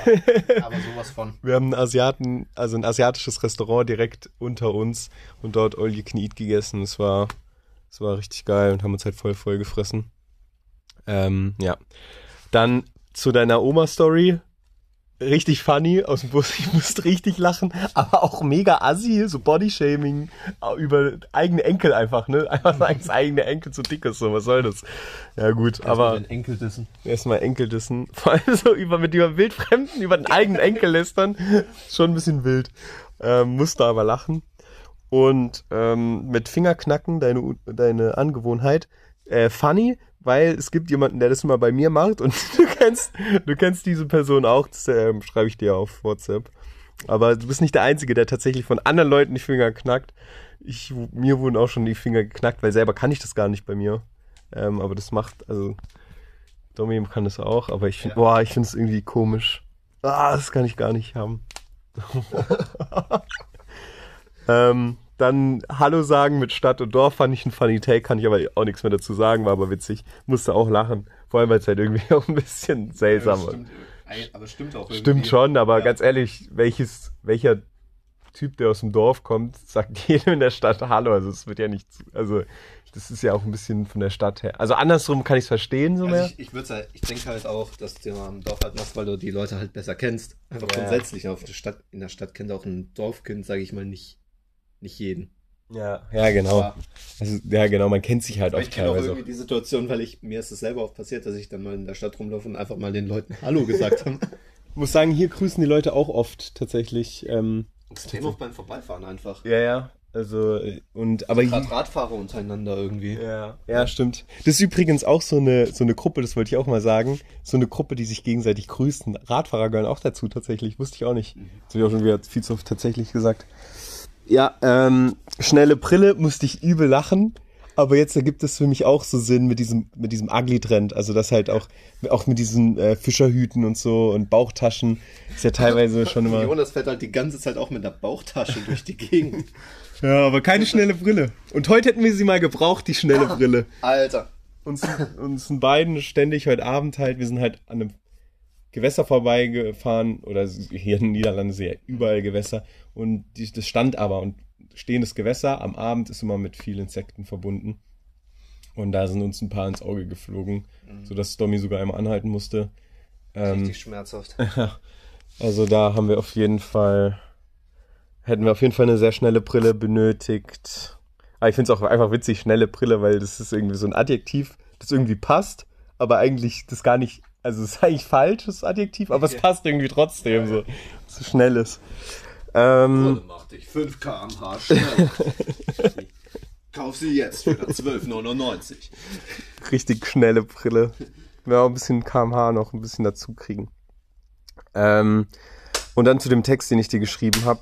Aber sowas von. Wir haben einen Asiaten, also ein asiatisches Restaurant direkt unter uns und dort All You Can Eat gegessen. Es war, es war richtig geil und haben uns halt voll voll gefressen. Ähm, ja. Dann zu deiner Oma-Story. Richtig funny aus dem Bus. Ich musste richtig lachen, aber auch mega assi, so Bodyshaming über eigene Enkel einfach, ne? Einfach sagen, das eigene Enkel zu dick ist, so, was soll das? Ja, gut, aber. Den Enkel dissen. Erstmal Enkel dissen. Vor allem so über, mit über Wildfremden, über den eigenen Enkel lästern. Schon ein bisschen wild. Ähm, musste aber lachen. Und ähm, mit Fingerknacken, deine, deine Angewohnheit. Äh, funny, weil es gibt jemanden, der das immer bei mir macht und du kennst, du kennst diese Person auch, das ähm, schreibe ich dir auf WhatsApp. Aber du bist nicht der Einzige, der tatsächlich von anderen Leuten die Finger knackt. Ich, mir wurden auch schon die Finger geknackt, weil selber kann ich das gar nicht bei mir. Ähm, aber das macht, also Domi kann das auch, aber ich finde, Ja. boah, ich finde es irgendwie komisch. Ah, das kann ich gar nicht haben. ähm, dann Hallo sagen mit Stadt und Dorf fand ich ein funny Take, kann ich aber auch nichts mehr dazu sagen, war aber witzig. Musste auch lachen. Vor allem, weil es halt irgendwie auch ein bisschen seltsam war. aber stimmt auch Stimmt schon, aber Ja. ganz ehrlich, welches, welcher Typ, der aus dem Dorf kommt, sagt jedem in der Stadt Hallo. Also es wird ja nicht, also das ist ja auch ein bisschen von der Stadt her. Also andersrum kann ich es verstehen so mehr. Also ich, ich würde halt, ich denke halt auch, dass du am Dorf halt machst, weil du die Leute halt besser kennst. Einfach Ja. grundsätzlich. Auf der Stadt, in der Stadt kennt auch ein Dorfkind, sage ich mal, nicht, nicht jeden. ja, ja, genau. Aber Also, ja, genau, man kennt sich halt ich oft kenne auch teilweise. irgendwie die Situation, weil ich, mir ist es selber oft passiert, dass ich dann mal in der Stadt rumlaufe und einfach mal den Leuten Hallo gesagt habe. Ich muss sagen, hier grüßen die Leute auch oft tatsächlich. Ähm, Extrem auch beim Vorbeifahren einfach. ja, ja. Also, und, aber Gerade Radfahrer untereinander irgendwie. Ja, ja, stimmt. Das ist übrigens auch so eine, so eine Gruppe, das wollte ich auch mal sagen, so eine Gruppe, die sich gegenseitig grüßen. Radfahrer gehören auch dazu, tatsächlich. Wusste ich auch nicht. Das habe ich auch schon wieder viel zu oft tatsächlich gesagt. Ja, ähm, schnelle Brille musste ich übel lachen. Aber jetzt ergibt es für mich auch so Sinn mit diesem, mit diesem Ugly-Trend. Also das halt auch, auch mit diesen äh, Fischerhüten und so und Bauchtaschen ist ja teilweise schon immer. Jonas fährt halt die ganze Zeit auch mit der Bauchtasche durch die Gegend. Ja, aber keine schnelle Brille. Und heute hätten wir sie mal gebraucht, die schnelle Brille. Alter. uns, uns beiden ständig heute Abend halt, wir sind halt an einem Gewässer vorbeigefahren, oder hier in den Niederlanden ja überall Gewässer, und die, das stand aber, und stehendes Gewässer am Abend ist immer mit vielen Insekten verbunden. Und da sind uns ein paar ins Auge geflogen, sodass Domi sogar einmal anhalten musste. Ähm, Richtig schmerzhaft. also da haben wir auf jeden Fall, hätten wir auf jeden Fall eine sehr schnelle Brille benötigt. Aber ich finde es auch einfach witzig, schnelle Brille, weil das ist irgendwie so ein Adjektiv, das irgendwie passt, aber eigentlich das gar nicht, also es ist eigentlich falsch, das Adjektiv, aber es passt irgendwie trotzdem so. So schnell ist. Ähm, macht dich 5 km/h schnell. Kauf sie jetzt für 12,99. richtig schnelle Brille. Ja, auch ein bisschen kmh noch ein bisschen dazu kriegen. Ähm, und dann zu dem Text, den ich dir geschrieben habe.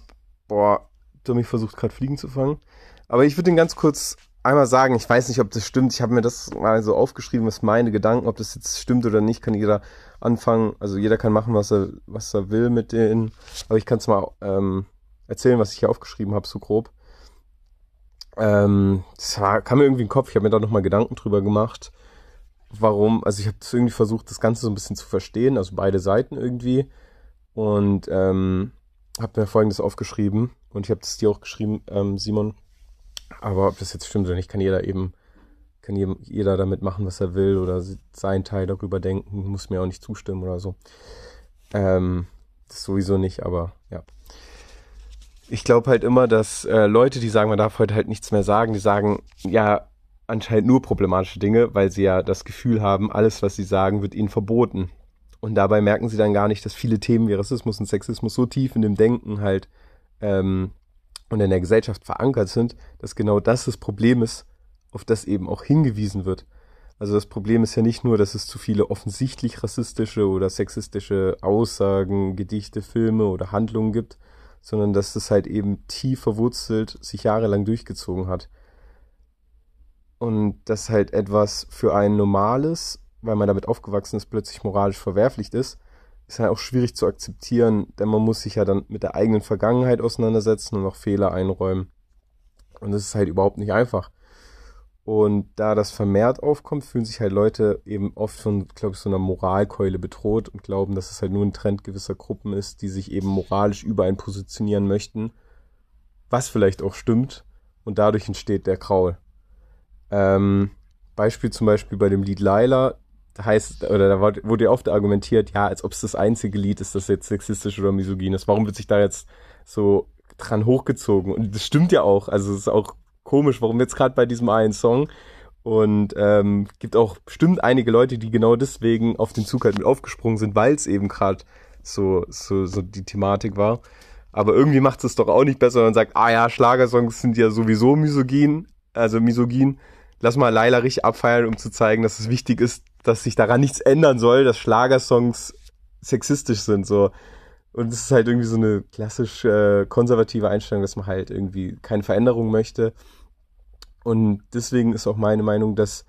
Boah, Tommy versucht gerade Fliegen zu fangen. Aber ich würde den ganz kurz einmal sagen, ich weiß nicht, ob das stimmt. Ich habe mir das mal so aufgeschrieben, was meine Gedanken, ob das jetzt stimmt oder nicht, kann jeder anfangen. Also jeder kann machen, was er, was er will mit denen. Aber ich kann es mal ähm, erzählen, was ich hier aufgeschrieben habe, so grob. Ähm, das war, kam mir irgendwie in den Kopf. Ich habe mir da nochmal Gedanken drüber gemacht. Warum? Also ich habe irgendwie versucht, das Ganze so ein bisschen zu verstehen, also beide Seiten irgendwie. Und ähm, habe mir Folgendes aufgeschrieben. Und ich habe das dir auch geschrieben, ähm, Simon. Aber ob das jetzt stimmt oder nicht, kann jeder eben, kann jeder damit machen, was er will oder seinen Teil darüber denken, muss mir auch nicht zustimmen oder so. Ähm, das sowieso nicht, aber ja. Ich glaube halt immer, dass äh, Leute, die sagen, man darf heute halt nichts mehr sagen, die sagen, ja, anscheinend nur problematische Dinge, weil sie ja das Gefühl haben, alles, was sie sagen, wird ihnen verboten. Und dabei merken sie dann gar nicht, dass viele Themen wie Rassismus und Sexismus so tief in dem Denken halt ähm, und in der Gesellschaft verankert sind, dass genau das das Problem ist, auf das eben auch hingewiesen wird. Also das Problem ist ja nicht nur, dass es zu viele offensichtlich rassistische oder sexistische Aussagen, Gedichte, Filme oder Handlungen gibt, sondern dass das halt eben tief verwurzelt sich jahrelang durchgezogen hat. Und dass halt etwas für ein normales, weil man damit aufgewachsen ist, plötzlich moralisch verwerflich ist, ist halt auch schwierig zu akzeptieren, denn man muss sich ja dann mit der eigenen Vergangenheit auseinandersetzen und auch Fehler einräumen. Und das ist halt überhaupt nicht einfach. Und da das vermehrt aufkommt, fühlen sich halt Leute eben oft von, glaube ich, so einer Moralkeule bedroht und glauben, dass es halt nur ein Trend gewisser Gruppen ist, die sich eben moralisch über einen positionieren möchten. Was vielleicht auch stimmt. Und dadurch entsteht der Kraul. Ähm, Beispiel zum Beispiel bei dem Lied Laila, heißt, oder da wurde ja oft argumentiert, ja, als ob es das einzige Lied ist, das jetzt sexistisch oder misogyn ist. Warum wird sich da jetzt so dran hochgezogen? Und das stimmt ja auch. Also es ist auch komisch, warum jetzt gerade bei diesem einen Song. Und ähm, gibt auch bestimmt einige Leute, die genau deswegen auf den Zug halt mit aufgesprungen sind, weil es eben gerade so, so, so die Thematik war. Aber irgendwie macht es doch auch nicht besser und sagt, ah ja, Schlagersongs sind ja sowieso misogyn, also misogyn. Lass mal Laila richtig abfeiern, um zu zeigen, dass es wichtig ist, dass sich daran nichts ändern soll, dass Schlagersongs sexistisch sind, so. Und es ist halt irgendwie so eine klassisch äh, konservative Einstellung, dass man halt irgendwie keine Veränderung möchte. Und deswegen ist auch meine Meinung, dass,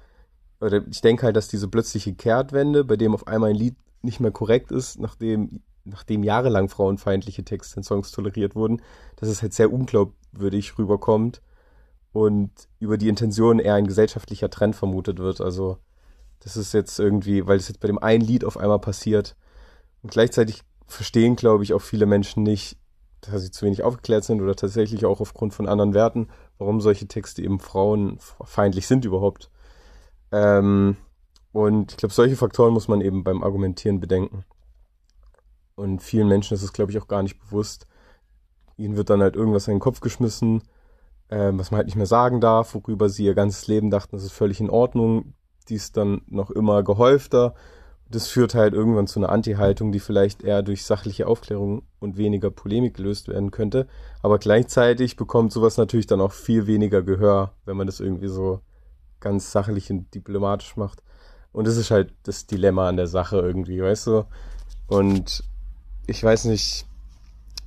oder ich denke halt, dass diese plötzliche Kehrtwende, bei dem auf einmal ein Lied nicht mehr korrekt ist, nachdem, nachdem jahrelang frauenfeindliche Texte in Songs toleriert wurden, dass es halt sehr unglaubwürdig rüberkommt und über die Intention eher ein gesellschaftlicher Trend vermutet wird. Also, das ist jetzt irgendwie, weil es jetzt bei dem einen Lied auf einmal passiert. Und gleichzeitig verstehen, glaube ich, auch viele Menschen nicht, dass sie zu wenig aufgeklärt sind oder tatsächlich auch aufgrund von anderen Werten, warum solche Texte eben frauenfeindlich sind überhaupt. Ähm, und ich glaube, solche Faktoren muss man eben beim Argumentieren bedenken. Und vielen Menschen ist es, glaube ich, auch gar nicht bewusst. Ihnen wird dann halt irgendwas in den Kopf geschmissen, ähm, was man halt nicht mehr sagen darf, worüber sie ihr ganzes Leben dachten, das ist völlig in Ordnung. Dies dann noch immer gehäufter das führt halt irgendwann zu einer Anti-Haltung, die vielleicht eher durch sachliche Aufklärung und weniger Polemik gelöst werden könnte. Aber gleichzeitig bekommt sowas natürlich dann auch viel weniger Gehör, wenn man das irgendwie so ganz sachlich und diplomatisch macht. Und das ist halt das Dilemma an der Sache irgendwie, weißt du? Und ich weiß nicht,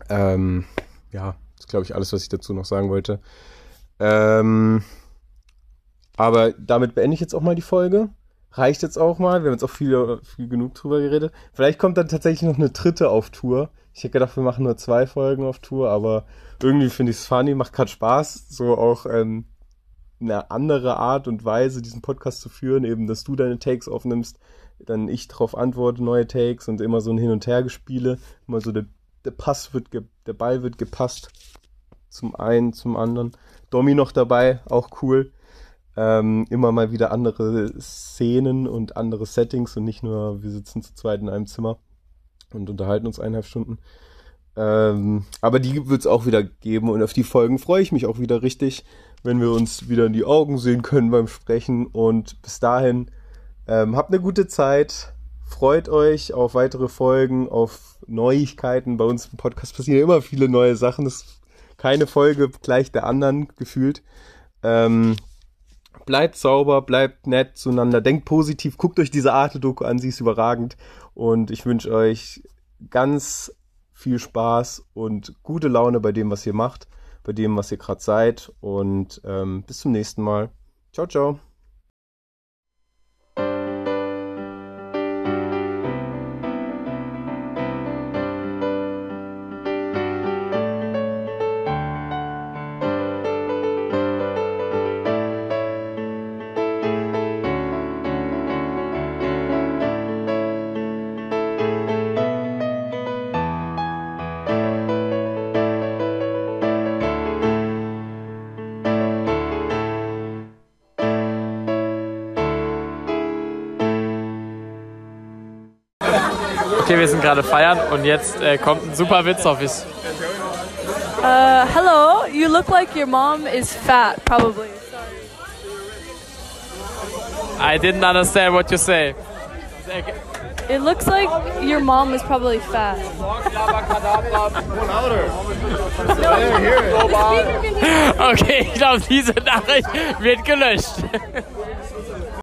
ähm, ja, das ist glaube ich alles, was ich dazu noch sagen wollte. Ähm, aber damit beende ich jetzt auch mal die Folge reicht jetzt auch mal. Wir haben jetzt auch viel, viel genug drüber geredet. Vielleicht kommt dann tatsächlich noch eine dritte auf Tour. Ich hätte gedacht, wir machen nur zwei Folgen auf Tour, aber irgendwie finde ich es funny, macht gerade Spaß, so auch ähm, eine andere Art und Weise, diesen Podcast zu führen, eben, dass du deine Takes aufnimmst, dann ich darauf antworte, neue Takes und immer so ein Hin- und Hergespiele, immer so der, der Pass wird, der Ball wird gepasst zum einen, zum anderen. Domi noch dabei, auch cool ähm, immer mal wieder andere Szenen und andere Settings und nicht nur, wir sitzen zu zweit in einem Zimmer und unterhalten uns eineinhalb Stunden. Ähm, aber die wird es auch wieder geben und auf die Folgen freue ich mich auch wieder richtig, wenn wir uns wieder in die Augen sehen können beim Sprechen. Und bis dahin, ähm, habt eine gute Zeit, freut euch auf weitere Folgen, auf Neuigkeiten. Bei uns im Podcast passieren immer viele neue Sachen. Das ist keine Folge gleich der anderen gefühlt. Ähm, bleibt sauber, bleibt nett zueinander, denkt positiv, guckt euch diese Arte-Doku an, sie ist überragend. Und ich wünsche euch ganz viel Spaß und gute Laune bei dem, was ihr macht, bei dem, was ihr gerade seid. Und ähm, bis zum nächsten Mal. Ciao, ciao. Gerade feiern und jetzt äh, kommt ein super Witz auf ich. Uh, hello, you look like your mom is fat, probably. I didn't understand what you say. It looks like your mom is probably fat. Okay, ich glaube, diese Nachricht wird gelöscht.